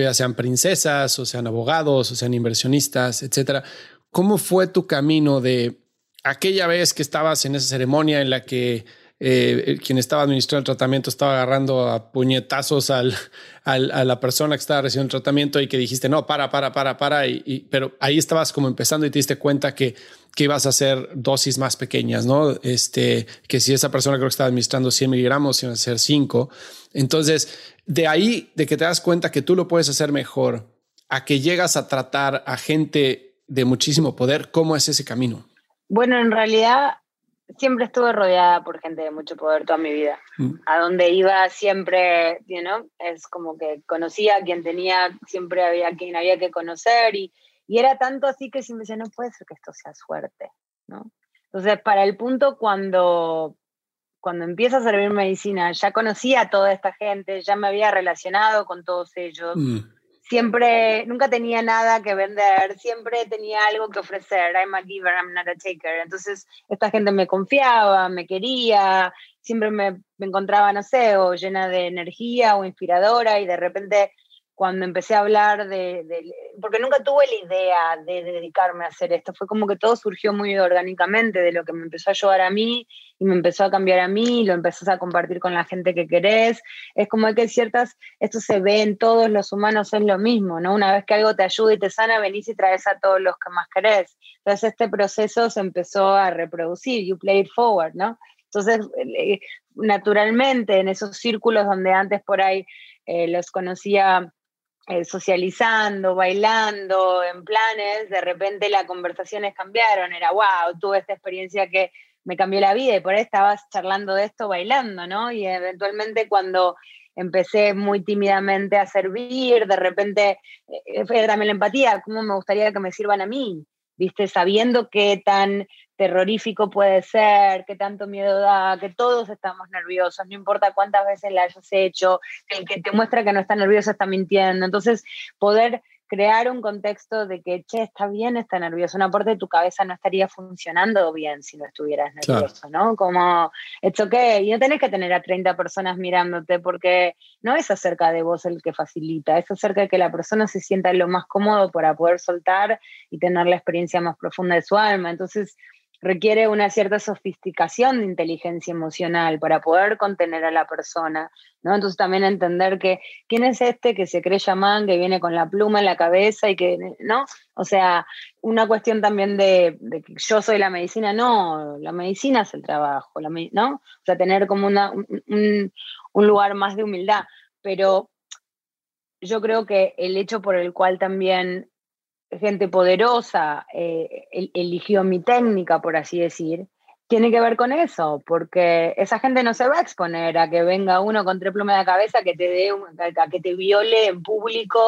ya sean princesas, o sean abogados, o sean inversionistas, etcétera. ¿Cómo fue tu camino de aquella vez que estabas en esa ceremonia en la que eh, quien estaba administrando el tratamiento estaba agarrando a puñetazos al, a la persona que estaba recibiendo el tratamiento y que dijiste, no, para, para, para, para, y, pero ahí estabas como empezando y te diste cuenta que, que ibas a hacer dosis más pequeñas, ¿no? Este, que si esa persona creo que estaba administrando 100 miligramos, iban a ser 5. Entonces, de ahí, de que te das cuenta que tú lo puedes hacer mejor, a que llegas a tratar a gente de muchísimo poder, ¿cómo es ese camino? Bueno, en realidad siempre estuve rodeada por gente de mucho poder toda mi vida. Mm. A donde iba siempre, you know, es como que conocía a quien tenía, siempre había quien había que conocer y, y era tanto así que siempre decía, no puede ser que esto sea suerte, ¿no? Entonces, para el punto cuando, cuando empiezo a servir medicina, ya conocía a toda esta gente, ya me había relacionado con todos ellos. Mm siempre, nunca tenía nada que vender, siempre tenía algo que ofrecer. I'm a giver, I'm not a taker. Entonces, esta gente me confiaba, me quería, siempre me, me encontraba, no sé, o llena de energía o inspiradora y de repente cuando empecé a hablar de, porque nunca tuve la idea de, dedicarme a hacer esto, fue como que todo surgió muy orgánicamente de lo que me empezó a ayudar a mí y me empezó a cambiar a mí, lo empezás a compartir con la gente que querés, es como que ciertas, esto se ve en todos los humanos, es lo mismo, ¿no? Una vez que algo te ayuda y te sana, venís y traes a todos los que más querés. Entonces este proceso se empezó a reproducir, you play it forward, ¿no? Entonces, eh, naturalmente, en esos círculos donde antes por ahí eh, los conocía eh, socializando, bailando, en planes, de repente las conversaciones cambiaron, era wow, tuve esta experiencia que me cambió la vida y por ahí estabas charlando de esto bailando, ¿no? Y eventualmente cuando empecé muy tímidamente a servir, de repente eh, fue también la empatía, cómo me gustaría que me sirvan a mí, ¿viste? Sabiendo qué tan terrorífico puede ser, qué tanto miedo da, que todos estamos nerviosos, no importa cuántas veces la hayas hecho, el que te muestra que no está nervioso está mintiendo. Entonces, poder crear un contexto de que, che, está bien, está nervioso. Una parte de tu cabeza no estaría funcionando bien si no estuvieras nervioso, ¿no? Como, it's okay. Y no tenés que tener a 30 personas mirándote porque no es acerca de vos el que facilita, es acerca de que la persona se sienta lo más cómodo para poder soltar y tener la experiencia más profunda de su alma. Entonces, requiere una cierta sofisticación de inteligencia emocional para poder contener a la persona, ¿no? Entonces también entender que quién es este que se cree chamán, que viene con la pluma en la cabeza y que, ¿no? O sea, una cuestión también de, que yo soy la medicina, no, la medicina es el trabajo, ¿no? O sea, tener como una, un, un lugar más de humildad, pero yo creo que el hecho por el cual también gente poderosa eh, eligió mi técnica, por así decir, tiene que ver con eso, porque esa gente no se va a exponer a que venga uno con tres plumas de cabeza que te dé a que te viole en público,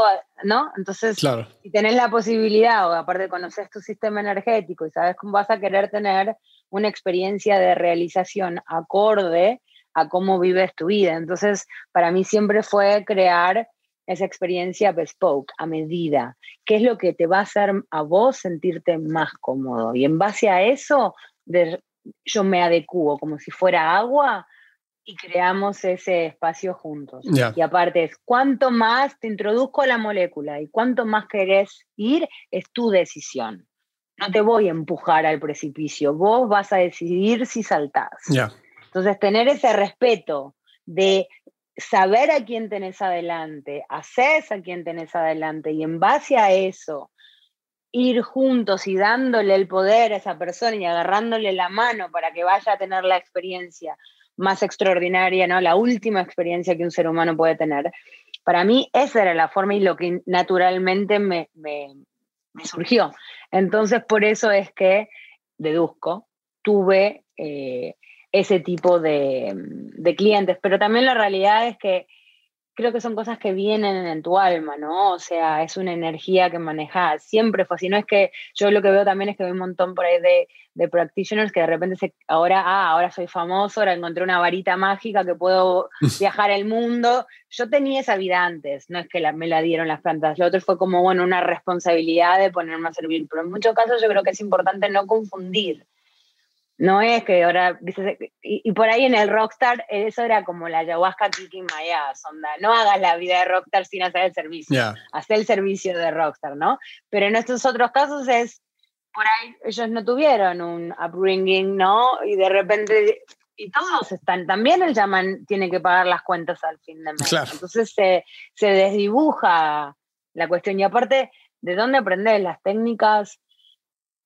¿no? Entonces, si tenés la posibilidad, o aparte conoces tu sistema energético y sabes cómo vas a querer tener una experiencia de realización acorde a cómo vives tu vida. Entonces, para mí siempre fue crear esa experiencia bespoke, a medida, qué es lo que te va a hacer a vos sentirte más cómodo. Y en base a eso, yo me adecuo como si fuera agua y creamos ese espacio juntos. Y aparte es, cuánto más te introduzco a la molécula y cuánto más querés ir, es tu decisión. No te voy a empujar al precipicio, vos vas a decidir si saltás. Entonces, tener ese respeto de saber a quién tenés adelante, haces a quién tenés adelante y en base a eso ir juntos y dándole el poder a esa persona y agarrándole la mano para que vaya a tener la experiencia más extraordinaria, ¿no? La última experiencia que un ser humano puede tener. Para mí esa era la forma y lo que naturalmente me, me, surgió. Entonces por eso es que, deduzco, tuve eh, ese tipo de, clientes. Pero también la realidad es que creo que son cosas que vienen en tu alma, ¿no? O sea, es una energía que manejas, siempre fue así, no es que yo lo que veo también es que hay un montón por ahí de, de practitioners que de repente se, ahora, ah, ahora soy famoso, ahora encontré una varita mágica que puedo [laughs] viajar el mundo. Yo tenía esa vida antes, no es que me la dieron las plantas, lo otro fue como, bueno, una responsabilidad de ponerme a servir, pero en muchos casos yo creo que es importante no confundir no es que ahora, y, por ahí en el rockstar, eso era como la ayahuasca kicking my ass, onda. No hagas la vida de rockstar sin hacer el servicio. Hacer el servicio de rockstar, ¿no? Pero en estos otros casos es, por ahí ellos no tuvieron un upbringing, ¿no? Y de repente, y todos están, también el llaman tiene que pagar las cuentas al fin de mes. Entonces se, se desdibuja la cuestión. Y aparte, ¿de dónde aprendes las técnicas?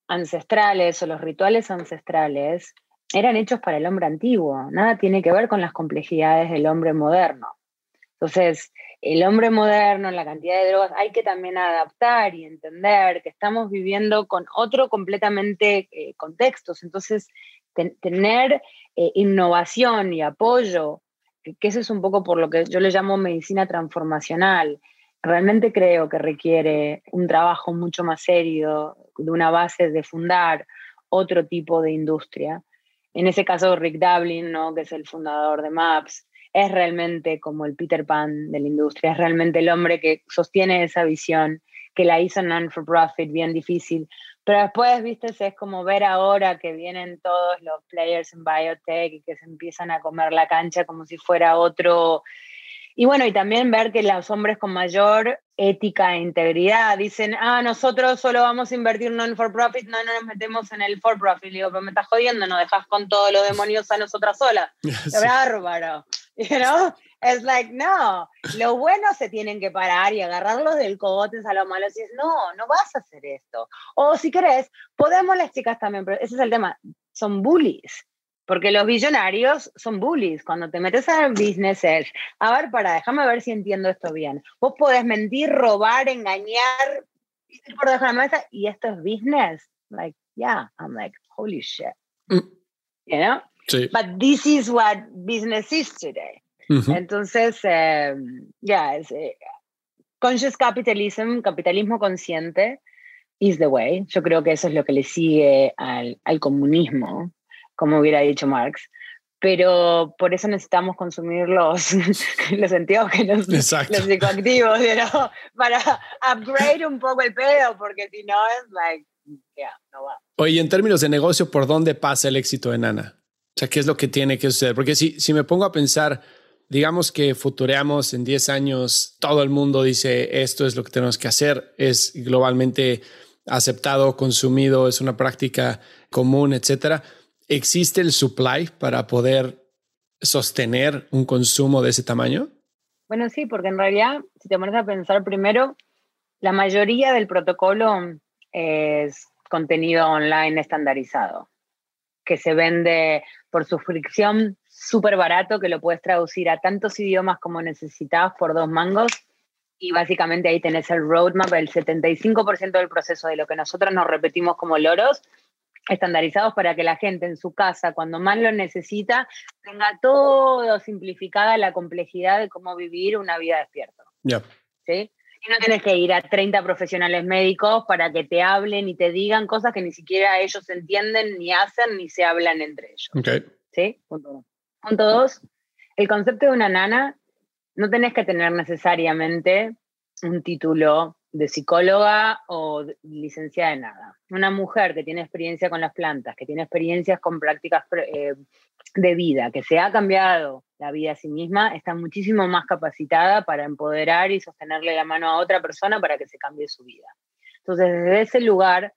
Ancestrales o los rituales ancestrales eran hechos para el hombre antiguo, nada tiene que ver con las complejidades del hombre moderno. Entonces, el hombre moderno, la cantidad de drogas, hay que también adaptar y entender que estamos viviendo con otro completamente eh, contextos. Entonces, tener eh, innovación y apoyo, que, que eso es un poco por lo que yo le llamo medicina transformacional, realmente creo que requiere un trabajo mucho más serio, de una base de fundar otro tipo de industria. En ese caso, Rick Dublin, ¿no? que es el fundador de Maps, es realmente como el Peter Pan de la industria, es realmente el hombre que sostiene esa visión, que la hizo non-for-profit, bien difícil. Pero después, viste, es como ver ahora que vienen todos los players en biotech y que se empiezan a comer la cancha como si fuera otro y bueno, y también ver que los hombres con mayor ética e integridad dicen, ah, nosotros solo vamos a invertir no en for profit, no, no nos metemos en el for profit. digo, pero me estás jodiendo, no dejas con todos los demonios a nosotras solas. [laughs] Sí. Bárbaro. [laughs] You know? Es like, no, lo bueno se tienen que parar y agarrarlos del cogote a lo malo. Y es, no, no vas a hacer esto. O si querés, podemos las chicas también, pero ese es el tema, son bullies. Porque los billonarios son bullies. Cuando te metes a business es, a ver, para, déjame ver si entiendo esto bien. Vos podés mentir, robar, engañar, por debajo de la mesa, y esto es business. Like, yeah, I'm like, holy shit. Mm. You know? Sí. But this is what business is today. Entonces, eh, ya, yeah, eh, conscious capitalism, capitalismo consciente, is the way. Yo creo que eso es lo que le sigue al, al comunismo como hubiera dicho Marx. Pero por eso necesitamos consumir los, [laughs] los enteógenos, los psicoactivos, para upgrade un poco el pedo, porque si no es like, yeah, no va. Oye, en términos de negocio, ¿por dónde pasa el éxito de Nana? O sea, ¿qué es lo que tiene que suceder? Porque si, si me pongo a pensar, digamos que futureamos en 10 años, todo el mundo dice esto es lo que tenemos que hacer, es globalmente aceptado, consumido, es una práctica común, etcétera. ¿Existe el supply para poder sostener un consumo de ese tamaño? Bueno, sí, porque en realidad, si te pones a pensar primero, la mayoría del protocolo es contenido online estandarizado, que se vende por suscripción súper barato, que lo puedes traducir a tantos idiomas como necesitas por dos mangos. Y básicamente ahí tenés el roadmap, el 75% del proceso de lo que nosotros nos repetimos como loros, estandarizados para que la gente en su casa, cuando más lo necesita, tenga todo simplificada la complejidad de cómo vivir una vida despierto. ¿Sí? Y no tienes que ir a 30 profesionales médicos para que te hablen y te digan cosas que ni siquiera ellos entienden, ni hacen, ni se hablan entre ellos. ¿Sí? Punto Punto dos, el concepto de una nana no tenés que tener necesariamente un título de psicóloga o licenciada en nada. Una mujer que tiene experiencia con las plantas, que tiene experiencias con prácticas eh, de vida, que se ha cambiado la vida a sí misma, está muchísimo más capacitada para empoderar y sostenerle la mano a otra persona para que se cambie su vida. Entonces, desde ese lugar,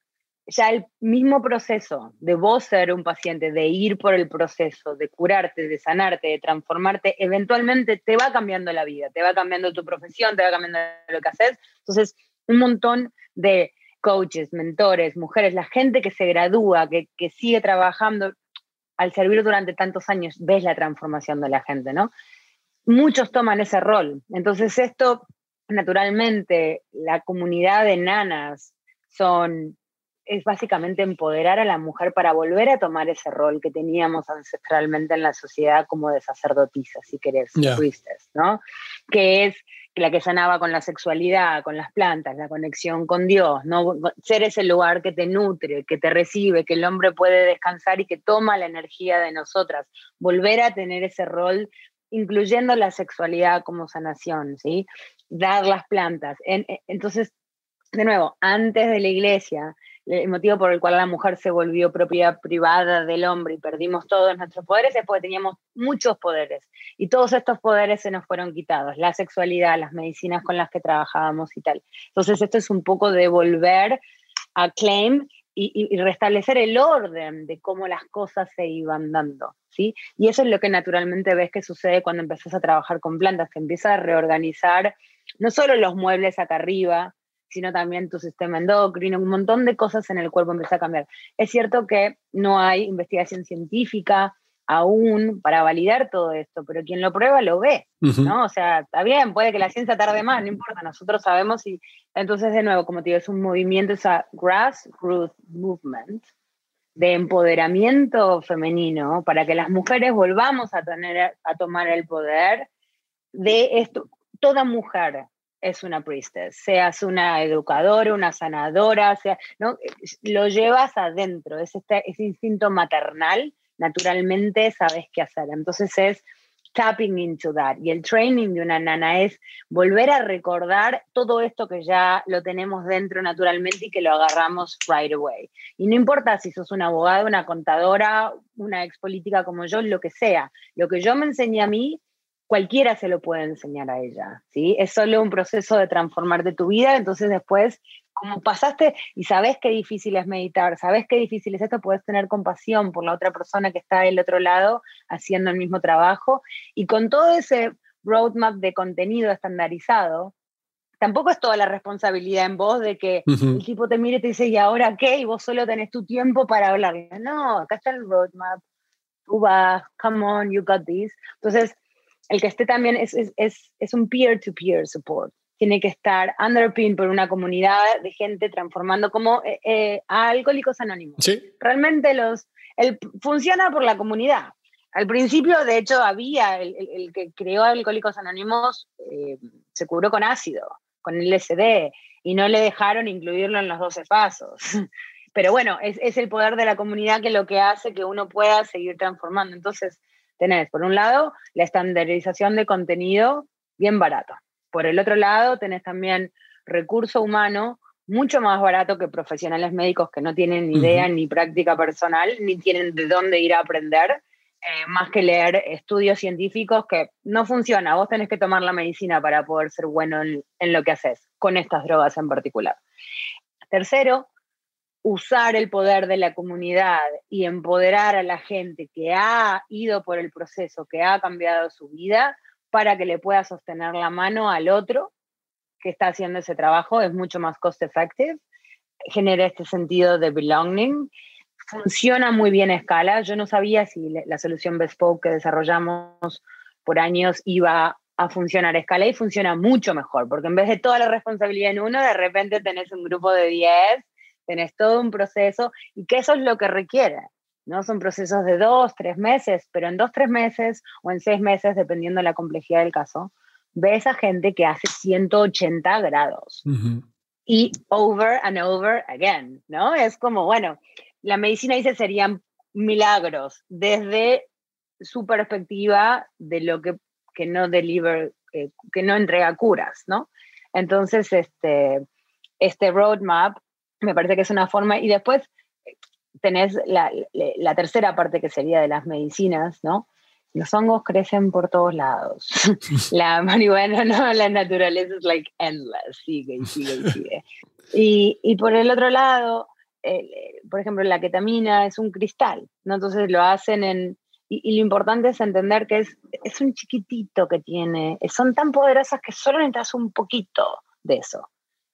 ya el mismo proceso de vos ser un paciente, de ir por el proceso, de curarte, de sanarte, de transformarte, eventualmente te va cambiando la vida, te va cambiando tu profesión, te va cambiando lo que haces. Entonces, un montón de coaches, mentores, mujeres, la gente que se gradúa, que, que sigue trabajando, al servir durante tantos años, ves la transformación de la gente, ¿no? Muchos toman ese rol. Entonces, esto, naturalmente, la comunidad de nanas son es básicamente empoderar a la mujer para volver a tomar ese rol que teníamos ancestralmente en la sociedad como de sacerdotisa, si querés, ¿no? Que es la que sanaba con la sexualidad, con las plantas, la conexión con Dios, ¿no? Ser ese lugar que te nutre, que te recibe, que el hombre puede descansar y que toma la energía de nosotras. Volver a tener ese rol incluyendo la sexualidad como sanación, ¿sí? Dar las plantas. entonces, de nuevo, antes de la iglesia, el motivo por el cual la mujer se volvió propiedad privada del hombre y perdimos todos nuestros poderes es porque teníamos muchos poderes y todos estos poderes se nos fueron quitados, la sexualidad, las medicinas con las que trabajábamos y tal. Entonces esto es un poco de volver a claim y, restablecer el orden de cómo las cosas se iban dando, ¿sí? Y eso es lo que naturalmente ves que sucede cuando empezás a trabajar con plantas, que empieza a reorganizar no solo los muebles acá arriba, sino también tu sistema endocrino, un montón de cosas en el cuerpo empieza a cambiar. Es cierto que no hay investigación científica aún para validar todo esto, pero quien lo prueba lo ve, ¿no? O sea, está bien, puede que la ciencia tarde más, no importa, nosotros sabemos y entonces de nuevo, como te digo, es un movimiento, esa grassroots movement de empoderamiento femenino para que las mujeres volvamos a tener a tomar el poder de esto. Toda mujer es una priestess, seas una educadora, una sanadora, sea, ¿no? lo llevas adentro, es este, ese instinto maternal, naturalmente sabes qué hacer. Entonces es tapping into that. Y el training de una nana es volver a recordar todo esto que ya lo tenemos dentro naturalmente y que lo agarramos right away. Y no importa si sos una abogada, una contadora, una ex política como yo, lo que sea. Lo que yo me enseñé a mí cualquiera se lo puede enseñar a ella, ¿sí? Es solo un proceso de transformar de tu vida, entonces después, como pasaste y sabes qué difícil es meditar, sabes qué difícil es esto, puedes tener compasión por la otra persona que está del otro lado haciendo el mismo trabajo y con todo ese roadmap de contenido estandarizado, tampoco es toda la responsabilidad en vos de que el tipo te mire y te dice, ¿y ahora qué? Y vos solo tenés tu tiempo para hablar. No, acá está el roadmap, tú vas, come on, you got this. Entonces, el que esté también es, es, es, un peer-to-peer support. Tiene que estar underpinned por una comunidad de gente transformando como eh, eh, a Alcohólicos Anónimos. Sí. Realmente los, el, funciona por la comunidad. Al principio, de hecho, había el, el, que creó Alcohólicos Anónimos, eh, se curó con ácido, con el LSD, y no le dejaron incluirlo en los 12 pasos. [laughs] Pero bueno, es, es el poder de la comunidad que lo que hace que uno pueda seguir transformando. Entonces, tenés, por un lado, la estandarización de contenido bien barato. Por el otro lado, tenés también recurso humano mucho más barato que profesionales médicos que no tienen ni idea ni práctica personal, ni tienen de dónde ir a aprender, eh, más que leer estudios científicos que no funciona. Vos tenés que tomar la medicina para poder ser bueno en lo que haces, con estas drogas en particular. Tercero, usar el poder de la comunidad y empoderar a la gente que ha ido por el proceso, que ha cambiado su vida, para que le pueda sostener la mano al otro que está haciendo ese trabajo, es mucho más cost effective, genera este sentido de belonging, funciona muy bien a escala. Yo no sabía si la solución Bespoke que desarrollamos por años iba a funcionar a escala y funciona mucho mejor, porque en vez de toda la responsabilidad en uno, de repente tenés un grupo de 10 tenés todo un proceso y que eso es lo que requiere. ¿no? Son procesos de dos, tres meses, pero en dos, tres meses o en seis meses, dependiendo de la complejidad del caso, ves a gente que hace 180 grados. Y over and over again, ¿no? Es como, bueno, la medicina dice serían milagros desde su perspectiva de lo que, que no deliver, eh, que no entrega curas, ¿no? Entonces, este, este roadmap me parece que es una forma, y después eh, tenés la, la, tercera parte que sería de las medicinas, ¿no? Los hongos crecen por todos lados. [laughs] la marihuana, ¿no? La naturaleza es like endless, sigue y sigue y sigue. Y, y por el otro lado, por ejemplo, la ketamina es un cristal, ¿no? Entonces lo hacen en... Y, y, lo importante es entender que es, es un chiquitito que tiene, son tan poderosas que solo necesitas un poquito de eso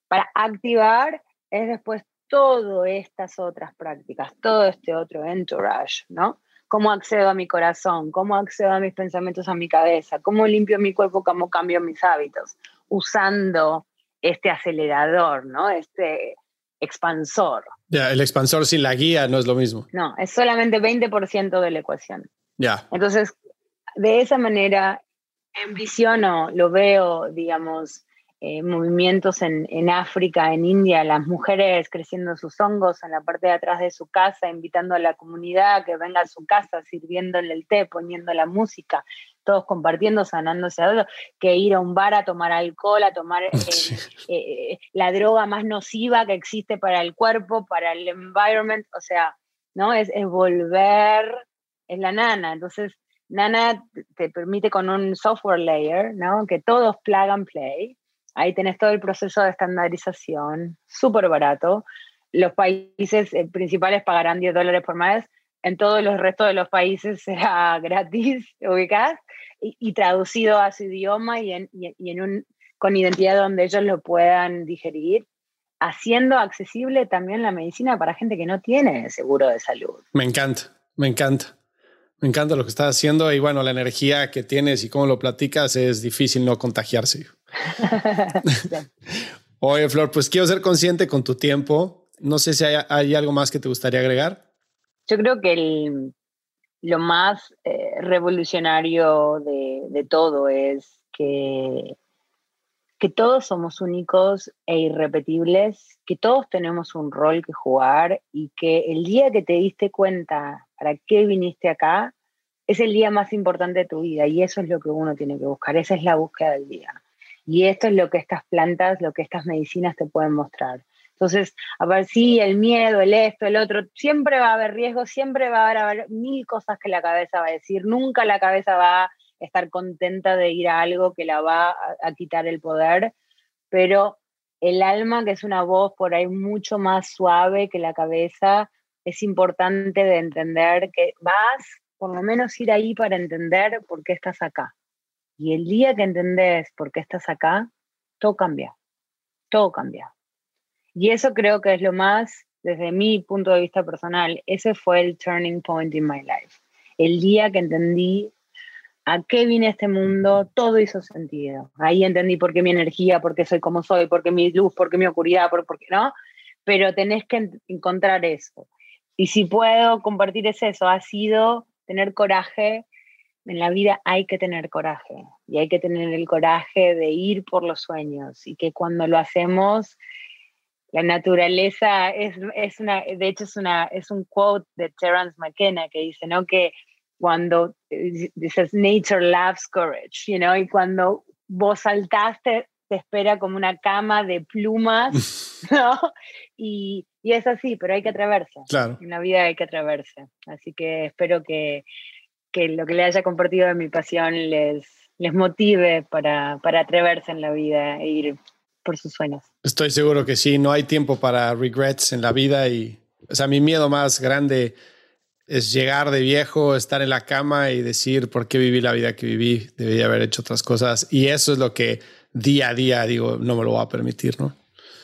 para activar es después todas estas otras prácticas, todo este otro entourage, ¿no? Cómo accedo a mi corazón, cómo accedo a mis pensamientos, a mi cabeza, cómo limpio mi cuerpo, cómo cambio mis hábitos, usando este acelerador, ¿no? Este, expansor. Ya, el expansor sin la guía no es lo mismo. No, es solamente 20% de la ecuación. Ya. Entonces, de esa manera, envisiono, lo veo, digamos, eh, movimientos en, en, África, en India, las mujeres creciendo sus hongos en la parte de atrás de su casa, invitando a la comunidad que venga a su casa, sirviéndole el té, poniendo la música, todos compartiendo, sanándose a que ir a un bar a tomar alcohol, a tomar [laughs] eh, eh, la droga más nociva que existe para el cuerpo, para el environment, o sea, ¿no? Es, es volver, es la nana, entonces Nana te permite con un software layer, ¿no? Que todos plug and play. Ahí tenés todo el proceso de estandarización, súper barato. Los países eh, principales pagarán 10 dólares por mes. En todos los restos de los países [laughs] será gratis, ubicás, y, traducido a su idioma y, y en un, con identidad donde ellos lo puedan digerir, haciendo accesible también la medicina para gente que no tiene seguro de salud. Me encanta, me encanta. Me encanta lo que estás haciendo y bueno, la energía que tienes y cómo lo platicas es difícil no contagiarse. [laughs] Oye, Flor, pues quiero ser consciente con tu tiempo. No sé si hay, algo más que te gustaría agregar. Yo creo que lo más eh, revolucionario de, de, todo es que, que todos somos únicos e irrepetibles, que todos tenemos un rol que jugar y que el día que te diste cuenta para qué viniste acá, es el día más importante de tu vida y eso es lo que uno tiene que buscar, esa es la búsqueda del día. Y esto es lo que estas plantas, lo que estas medicinas te pueden mostrar. Entonces, a ver si el miedo, el esto, el otro, siempre va a haber riesgo, siempre va a haber, mil cosas que la cabeza va a decir, nunca la cabeza va a estar contenta de ir a algo que la va a, a quitar el poder, pero el alma, que es una voz por ahí mucho más suave que la cabeza, es importante de entender que vas, por lo menos ir ahí para entender por qué estás acá. Y el día que entendés por qué estás acá, todo cambia, todo cambia. Y eso creo que es lo más, desde mi punto de vista personal, ese fue el turning point in my life. El día que entendí a qué vine a este mundo, todo hizo sentido. Ahí entendí por qué mi energía, por qué soy como soy, por qué mi luz, por qué mi oscuridad, por, por qué no. Pero tenés que encontrar eso. Y si puedo compartir es eso, ha sido tener coraje. En la vida hay que tener coraje y hay que tener el coraje de ir por los sueños y que cuando lo hacemos, la naturaleza es, es una, de hecho es, una, es un quote de Terence McKenna que dice, ¿no? Que cuando, dices, nature loves courage, you know, y cuando vos saltaste, te espera como una cama de plumas, [laughs] ¿no? Y, y es así, pero hay que atreverse. Claro. En la vida hay que atreverse. Así que espero que, que lo que le haya compartido de mi pasión les, les motive para, para atreverse en la vida e ir por sus sueños. Estoy seguro que sí, no hay tiempo para regrets en la vida y, o sea, mi miedo más grande es llegar de viejo, estar en la cama y decir por qué viví la vida que viví, debía haber hecho otras cosas y eso es lo que día a día digo, no me lo voy a permitir, ¿no?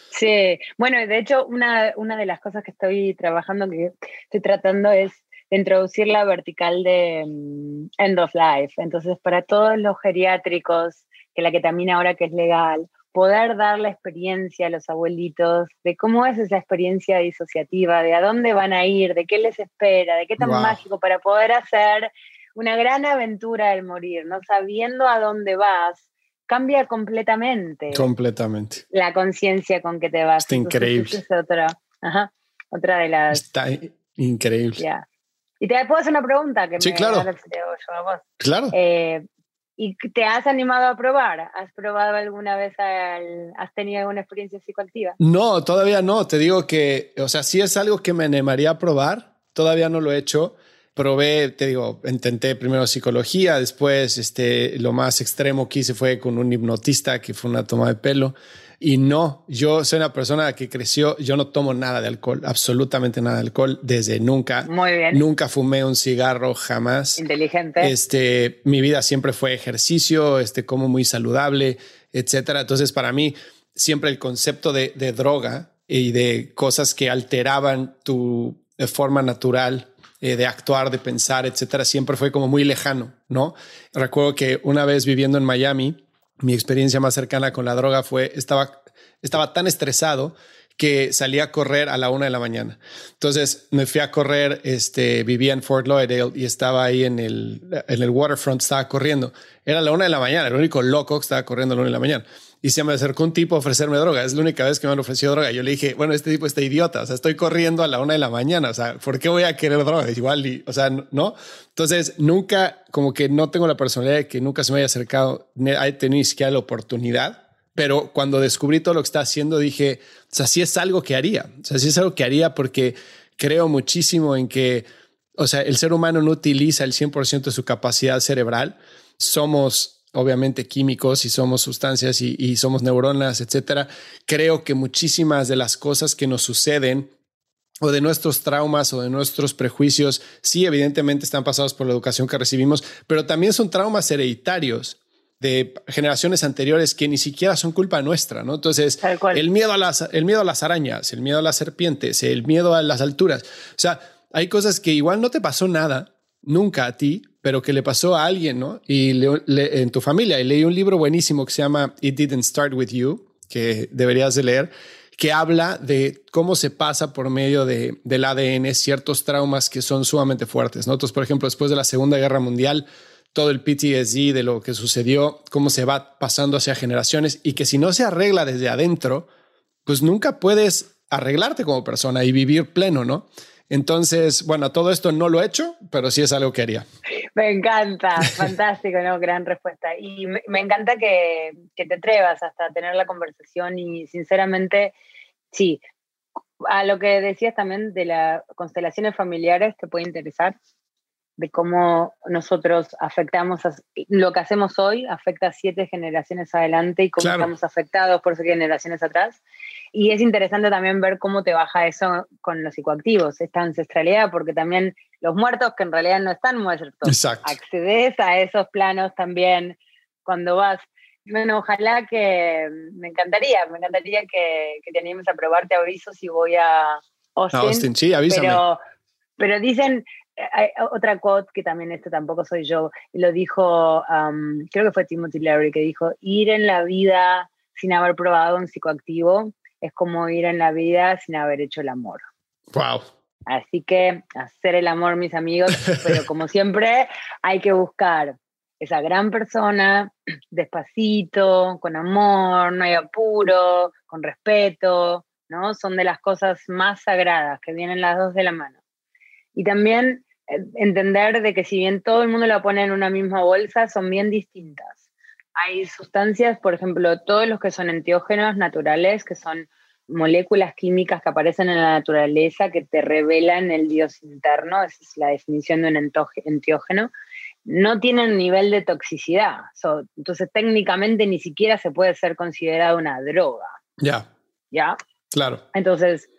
Sí, bueno, de hecho, una, una de las cosas que estoy trabajando, que estoy tratando es introducir la vertical de um, end of life. Entonces, para todos los geriátricos, que la ketamina ahora que es legal, poder dar la experiencia a los abuelitos de cómo es esa experiencia disociativa, de a dónde van a ir, de qué les espera, de qué tan wow. mágico para poder hacer una gran aventura del morir, no sabiendo a dónde vas, cambia completamente. Completamente. La conciencia con que te vas. Está Entonces, increíble. Es otra, ajá, otra de las. Está increíble. Yeah. Y te puedo hacer una pregunta que sí, me claro. Claro. Eh, ¿Y te has animado a probar? ¿Has probado alguna vez, al, has tenido alguna experiencia psicoactiva? No, todavía no. Te digo que, o sea, sí es algo que me animaría a probar. Todavía no lo he hecho probé, te digo, intenté primero psicología, después este, lo más extremo que hice fue con un hipnotista, que fue una toma de pelo. Y no, yo soy una persona que creció, yo no tomo nada de alcohol, absolutamente nada de alcohol desde nunca. Muy bien. Nunca fumé un cigarro, jamás. Inteligente. Este, mi vida siempre fue ejercicio, este, como muy saludable, etcétera. Entonces, para mí, siempre el concepto de, de droga y de cosas que alteraban tu forma natural eh, de actuar, de pensar, etcétera, siempre fue como muy lejano, ¿no? Recuerdo que una vez viviendo en Miami, mi experiencia más cercana con la droga fue, estaba, estaba tan estresado que salía a correr a la una de la mañana. Entonces me fui a correr, este, vivía en Fort Lauderdale y estaba ahí en el, en el waterfront, estaba corriendo. Era la una de la mañana, el único loco que estaba corriendo a la una de la mañana y se me acercó un tipo a ofrecerme droga. Es la única vez que me han ofrecido droga. Yo le dije, bueno, este tipo está idiota. O sea, estoy corriendo a la una de la mañana. O sea, ¿por qué voy a querer droga? Igual, o sea, no. Entonces, nunca, como que no tengo la personalidad de que nunca se me haya acercado, he tenido ni siquiera la oportunidad. Pero cuando descubrí todo lo que está haciendo, dije, o sea, sí es algo que haría. O sea, sí es algo que haría porque creo muchísimo en que, o sea, el ser humano no utiliza el 100% de su capacidad cerebral. Somos obviamente químicos y somos sustancias y, somos neuronas, etcétera, creo que muchísimas de las cosas que nos suceden o de nuestros traumas o de nuestros prejuicios, sí, evidentemente están pasados por la educación que recibimos, pero también son traumas hereditarios de generaciones anteriores que ni siquiera son culpa nuestra, ¿no? Entonces, el miedo, a las, el miedo a las arañas, el miedo a las serpientes, el miedo a las alturas, o sea, hay cosas que igual no te pasó nada, nunca a ti, pero que le pasó a alguien, ¿no? Y en tu familia. Y leí un libro buenísimo que se llama It Didn't Start With You, que deberías de leer, que habla de cómo se pasa por medio de, del ADN ciertos traumas que son sumamente fuertes, ¿no? Entonces, por ejemplo, después de la Segunda Guerra Mundial, todo el PTSD de lo que sucedió, cómo se va pasando hacia generaciones y que si no se arregla desde adentro, pues nunca puedes arreglarte como persona y vivir pleno, ¿no? Entonces, bueno, todo esto no lo he hecho, pero sí es algo que haría. Me encanta, [laughs] fantástico, ¿no? Gran respuesta. Y me, encanta que, que, te atrevas hasta tener la conversación y sinceramente, sí, a lo que decías también de las constelaciones familiares te puede interesar de cómo nosotros afectamos, lo que hacemos hoy afecta a siete generaciones adelante y cómo estamos afectados por generaciones atrás. Y es interesante también ver cómo te baja eso con los psicoactivos, esta ancestralidad, porque también los muertos que en realidad no están muertos, Exacto. accedes a esos planos también cuando vas. Bueno, ojalá que, me encantaría, me encantaría que, que te animes a probarte avisos si voy a Austin. Austin, sí, avísame. Pero, pero dicen, hay otra quote que también esto tampoco soy yo, lo dijo, creo que fue Timothy Leary, que dijo, ir en la vida sin haber probado un psicoactivo es como ir en la vida sin haber hecho el amor. Wow. Así que hacer el amor, mis amigos, pero [laughs] como siempre hay que buscar esa gran persona, despacito, con amor, no hay apuro, con respeto, ¿no? Son de las cosas más sagradas que vienen las dos de la mano. Y también eh, entender de que si bien todo el mundo la pone en una misma bolsa, son bien distintas. Hay sustancias, por ejemplo, todos los que son enteógenos naturales, que son moléculas químicas que aparecen en la naturaleza que te revelan el dios interno, esa es la definición de un enteógeno, no tienen nivel de toxicidad. entonces, técnicamente ni siquiera se puede ser considerado una droga. Ya. ¿Ya? Claro. Entonces,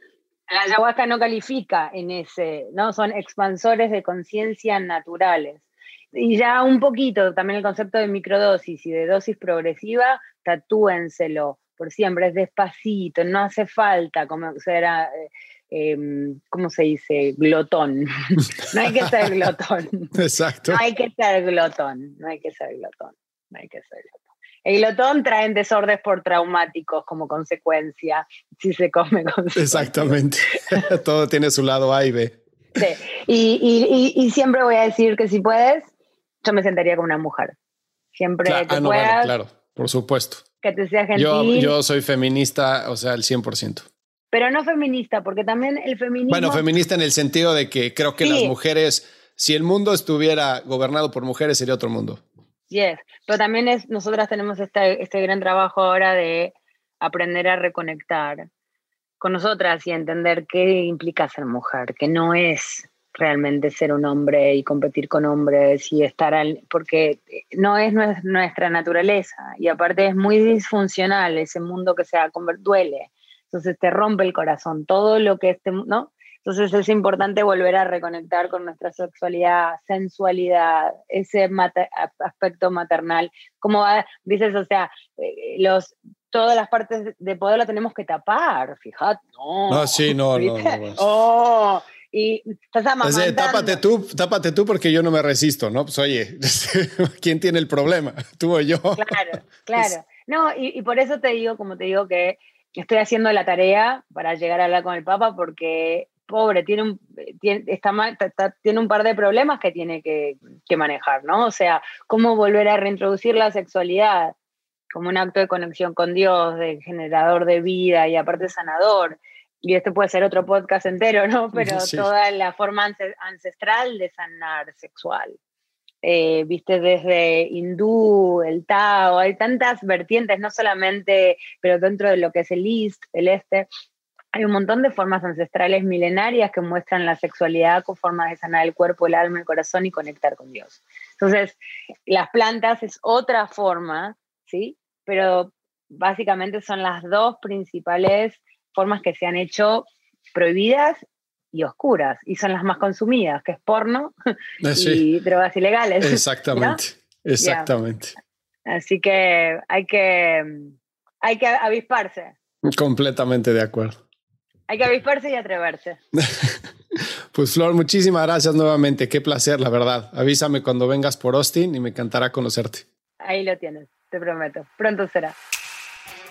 la ayahuasca no califica en ese, ¿no? Son expansores de conciencia naturales. Y ya un poquito también el concepto de microdosis y de dosis progresiva, tatúenselo por siempre, es despacito, no hace falta, como será, eh, em, ¿cómo se dice? Glotón. [laughs] no hay que ser glotón. Exacto. No hay que ser glotón, no hay que ser glotón, no hay que ser glotón. El glotón trae desórdenes por traumáticos como consecuencia si se come con Exactamente. [laughs] Todo tiene su lado A y B. Sí. Y, y, siempre voy a decir que si puedes, yo me sentaría como una mujer. Siempre claro, que ah, puedas. claro, por supuesto. Que te sea gentil. Yo, yo soy feminista, o sea, al 100%. Pero no feminista, porque también el feminismo. Bueno, feminista en el sentido de que creo que las mujeres, si el mundo estuviera gobernado por mujeres, sería otro mundo. Yes, pero también es, nosotras tenemos este, este gran trabajo ahora de aprender a reconectar con nosotras y entender qué implica ser mujer, que no es realmente ser un hombre y competir con hombres y estar al, porque no es nuestra naturaleza y aparte es muy disfuncional ese mundo que se duele, entonces te rompe el corazón, todo lo que este, ¿no? Entonces es importante volver a reconectar con nuestra sexualidad, sensualidad, ese aspecto maternal. Como dices, o sea, eh, los, todas las partes de poder lo tenemos que tapar, fíjate. No, no sí, no, no, [laughs] Oh, y estás amamantando. tápate tú, tápate tú porque yo no me resisto, ¿no? Pues oye, [laughs] ¿quién tiene el problema? [laughs] ¿Tú o yo? Claro, [laughs] claro. No, y, y por eso te digo, como te digo, que estoy haciendo la tarea para llegar a hablar con el Papa porque pobre, tiene un, tiene, está, tiene un par de problemas que tiene que, que, manejar, ¿no? O sea, cómo volver a reintroducir la sexualidad como un acto de conexión con Dios, de generador de vida y aparte sanador. Y este puede ser otro podcast entero, ¿no? Pero toda la forma ancestral de sanar sexual. Eh, viste, desde hindú, el Tao, hay tantas vertientes, no solamente, pero dentro de lo que es el East, el Este, hay un montón de formas ancestrales milenarias que muestran la sexualidad con formas de sanar el cuerpo, el alma, el corazón y conectar con Dios. Entonces, las plantas es otra forma, ¿sí? Pero básicamente son las dos principales formas que se han hecho prohibidas y oscuras, y son las más consumidas, que es porno ah, y drogas ilegales. Exactamente, exactamente. Así que hay que hay que avisparse. Completamente de acuerdo. Hay que avisparse y atreverse. [laughs] pues Flor, muchísimas gracias nuevamente. Qué placer, la verdad. Avísame cuando vengas por Austin y me encantará conocerte. Ahí lo tienes, te prometo. Pronto será.